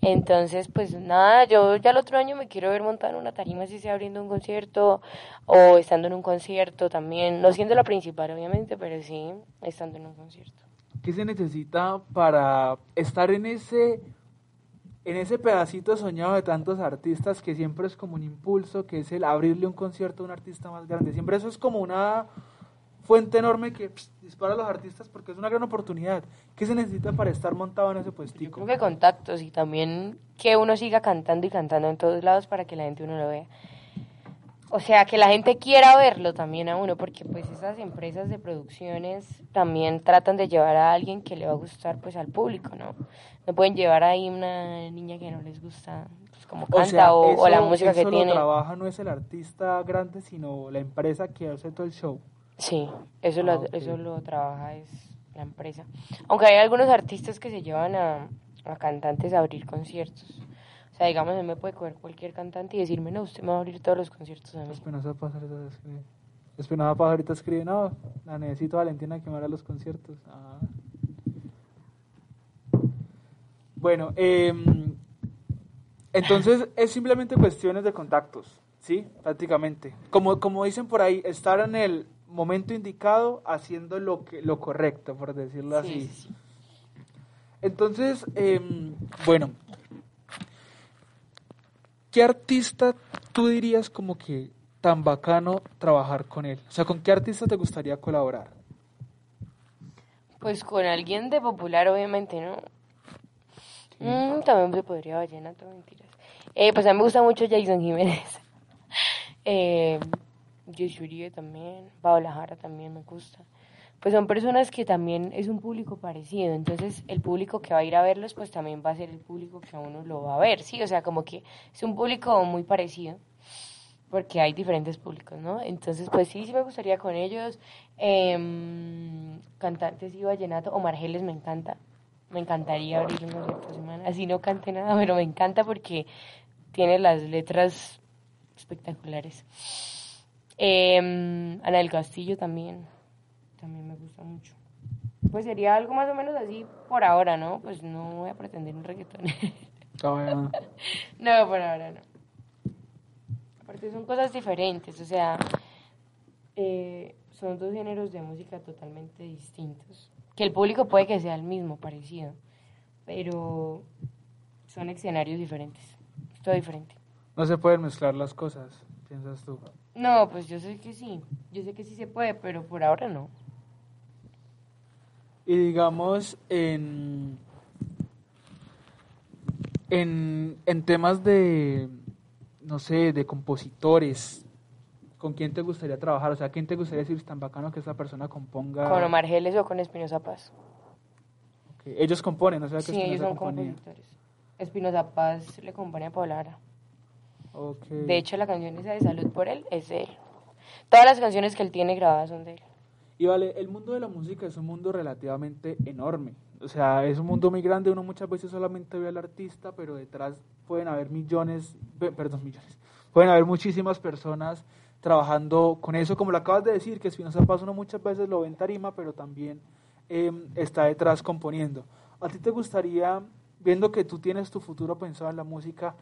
Entonces, pues nada, yo ya el otro año me quiero ver montada en una tarima, si sea abriendo un concierto o estando en un concierto también, no siendo la principal obviamente, pero sí estando en un concierto. ¿Qué se necesita para estar en ese en ese pedacito soñado de tantos artistas que siempre es como un impulso, que es el abrirle un concierto a un artista más grande? Siempre eso es como una fuente enorme que dispara a los artistas porque es una gran oportunidad. ¿Qué se necesita para estar montado en ese puestico? Creo que contactos y también que uno siga cantando y cantando en todos lados para que la gente uno lo vea. O sea, que la gente quiera verlo también a uno, porque pues esas empresas de producciones también tratan de llevar a alguien que le va a gustar pues al público, ¿no? No pueden llevar ahí una niña que no les gusta pues, como canta o, sea, o eso- la música que eso lo tiene. trabaja no es el artista grande, sino la empresa que hace todo el show. Sí, eso, lo, Ah, eso lo trabaja es la empresa. Aunque hay algunos artistas que se llevan a, a cantantes a abrir conciertos. O sea, digamos, él me puede coger cualquier cantante y decirme, no, usted me va a abrir todos los conciertos a mí. Espinosa Paz ahorita escribe. Espinosa Paz ahorita escribe, no, la necesito a Valentina que me haga los conciertos. Ah. Bueno, em, entonces es simplemente cuestiones de contactos, ¿sí? Prácticamente. Como, como dicen por ahí, estar en el momento indicado haciendo lo, que, lo correcto, por decirlo Sí, así. sí, sí. Entonces, em, bueno, ¿qué artista tú dirías como que tan bacano trabajar con él? O sea, ¿con qué artista te gustaría colaborar? Pues con alguien de popular, obviamente, ¿no? Mm, también se podría vallenato, mentiras. Eh, pues a mí me gusta mucho Jason Jiménez. eh, también, Paola Jara también me gusta. Pues son personas que también es un público parecido, entonces el público que va a ir a verlos, pues también va a ser el público que a uno lo va a ver, ¿sí? O sea, como que es un público muy parecido porque hay diferentes públicos, ¿no? Entonces, pues sí, sí me gustaría con ellos. Em, cantantes y vallenato, Omar Geles me encanta. Me encantaría abrir un concierto semana. Así no cante nada, pero me encanta porque tiene las letras espectaculares. Em, Ana del Castillo también. También me gusta mucho. Pues sería algo más o menos así por ahora, ¿no? Pues no voy a pretender un reggaetón. No, por ahora no. Aparte son cosas diferentes, o sea, eh, son dos géneros de música totalmente distintos. Que el público puede que sea el mismo, parecido, pero son escenarios diferentes. Es todo diferente. No se pueden mezclar las cosas, piensas tú. No, pues yo sé que sí, yo sé que sí se puede, pero por ahora no. Y digamos, en, en, en temas de, no sé, de compositores, ¿con quién te gustaría trabajar? O sea, ¿quién te gustaría decir tan bacano que esa persona componga? Con Omar Geles o con Espinoza Paz. Ellos componen, o sea, que Sí, ellos Espinosa son componía. compositores. Espinoza Paz le compone a Paola. De hecho, la canción esa de Salud por él es de él. Todas las canciones que él tiene grabadas son de él. Y vale, el mundo de la música es un mundo relativamente enorme. O sea, es un mundo muy grande, uno muchas veces solamente ve al artista, pero detrás pueden haber millones, pe- perdón, millones, pueden haber muchísimas personas trabajando con eso, como lo acabas de decir, que Espinoza Paz uno muchas veces lo ve en tarima, pero también eh, está detrás componiendo. ¿A ti te gustaría, viendo que tú tienes tu futuro pensado en la música,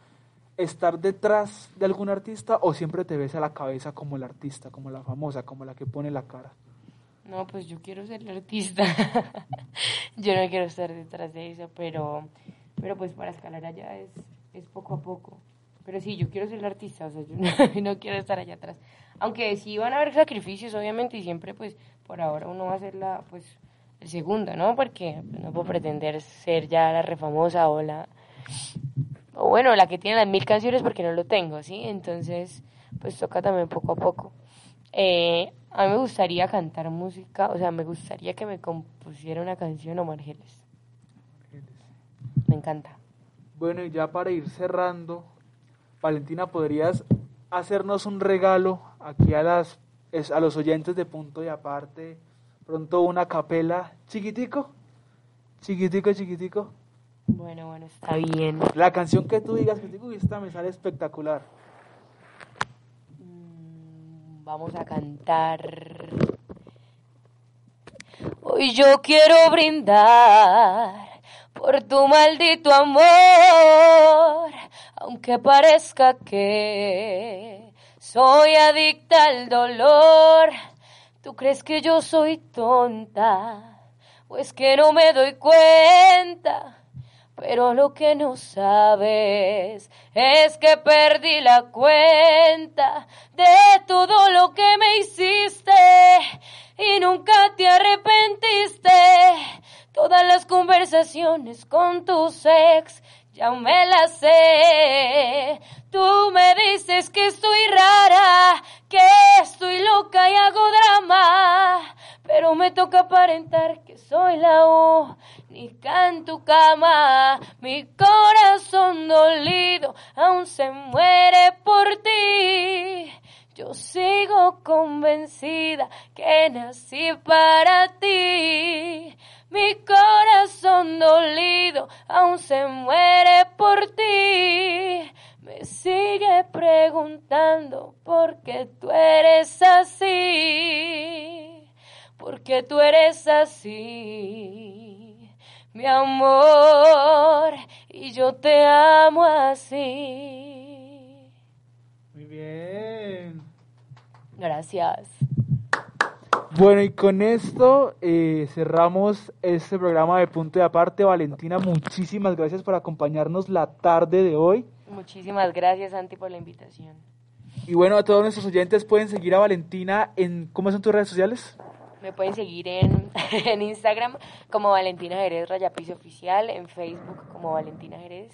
estar detrás de algún artista o siempre te ves a la cabeza como el artista, como la famosa, como la que pone la cara? No, pues yo quiero ser artista. yo no quiero estar detrás de eso, pero, pero pues para escalar allá es, es poco a poco. Pero sí, yo quiero ser artista, o sea, yo no, quiero estar allá atrás. Aunque sí van a haber sacrificios, obviamente, y siempre, pues, por ahora uno va a ser la, pues, el segundo, ¿no? Porque no puedo pretender ser ya la refamosa o la, o bueno, la que tiene las mil canciones porque no lo tengo, ¿sí? Entonces, pues toca también poco a poco. Eh, a mí me gustaría cantar música, o sea, me gustaría que me compusiera una canción Omar Geles. Me encanta. Bueno, y ya para ir cerrando, Valentina, ¿podrías hacernos un regalo aquí a las a los oyentes de punto y aparte? Pronto una capela chiquitico, chiquitico, chiquitico. Bueno, bueno, está bien. La canción que tú digas que te uy, esta me sale espectacular. Vamos a cantar. Hoy yo quiero brindar por tu maldito amor, aunque parezca que soy adicta al dolor. ¿Tú crees que yo soy tonta? Pues que no me doy cuenta. Pero lo que no sabes es que perdí la cuenta de todo lo que me hiciste y nunca te arrepentiste. Todas las conversaciones con tu ex ya me las sé. Tú me dices que estoy rara, que estoy loca y hago drama, pero me toca aparentar que soy la única en tu cama. Mi corazón dolido aún se muere por ti. Yo sigo convencida que nací para ti. Mi corazón dolido aún se muere por ti. Me sigue preguntando por qué tú eres así. ¿Por qué tú eres así? Mi amor, y yo te amo así. Muy bien. Gracias. Bueno, y con esto eh, cerramos este programa de Punto de Aparte. Valentina, muchísimas gracias por acompañarnos la tarde de hoy. Muchísimas gracias, Santi, por la invitación. Y bueno, a todos nuestros oyentes pueden seguir a Valentina en... ¿Cómo son tus redes sociales? Me pueden seguir en, en Instagram como Valentina Jerez Rayapiso Oficial, en Facebook como Valentina Jerez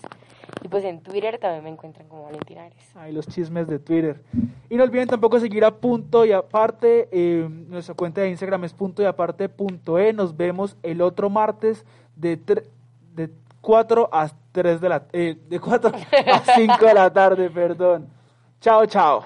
y pues en Twitter también me encuentran como Valentina Jerez. Ahí los chismes de Twitter. Y no olviden tampoco seguir a Punto y Aparte. eh, nuestra cuenta de Instagram es punto y aparte punto e. Nos vemos el otro martes de, de 4 a 3 de la... eh, de 4 a 5 de la tarde, perdón. Chao, chao.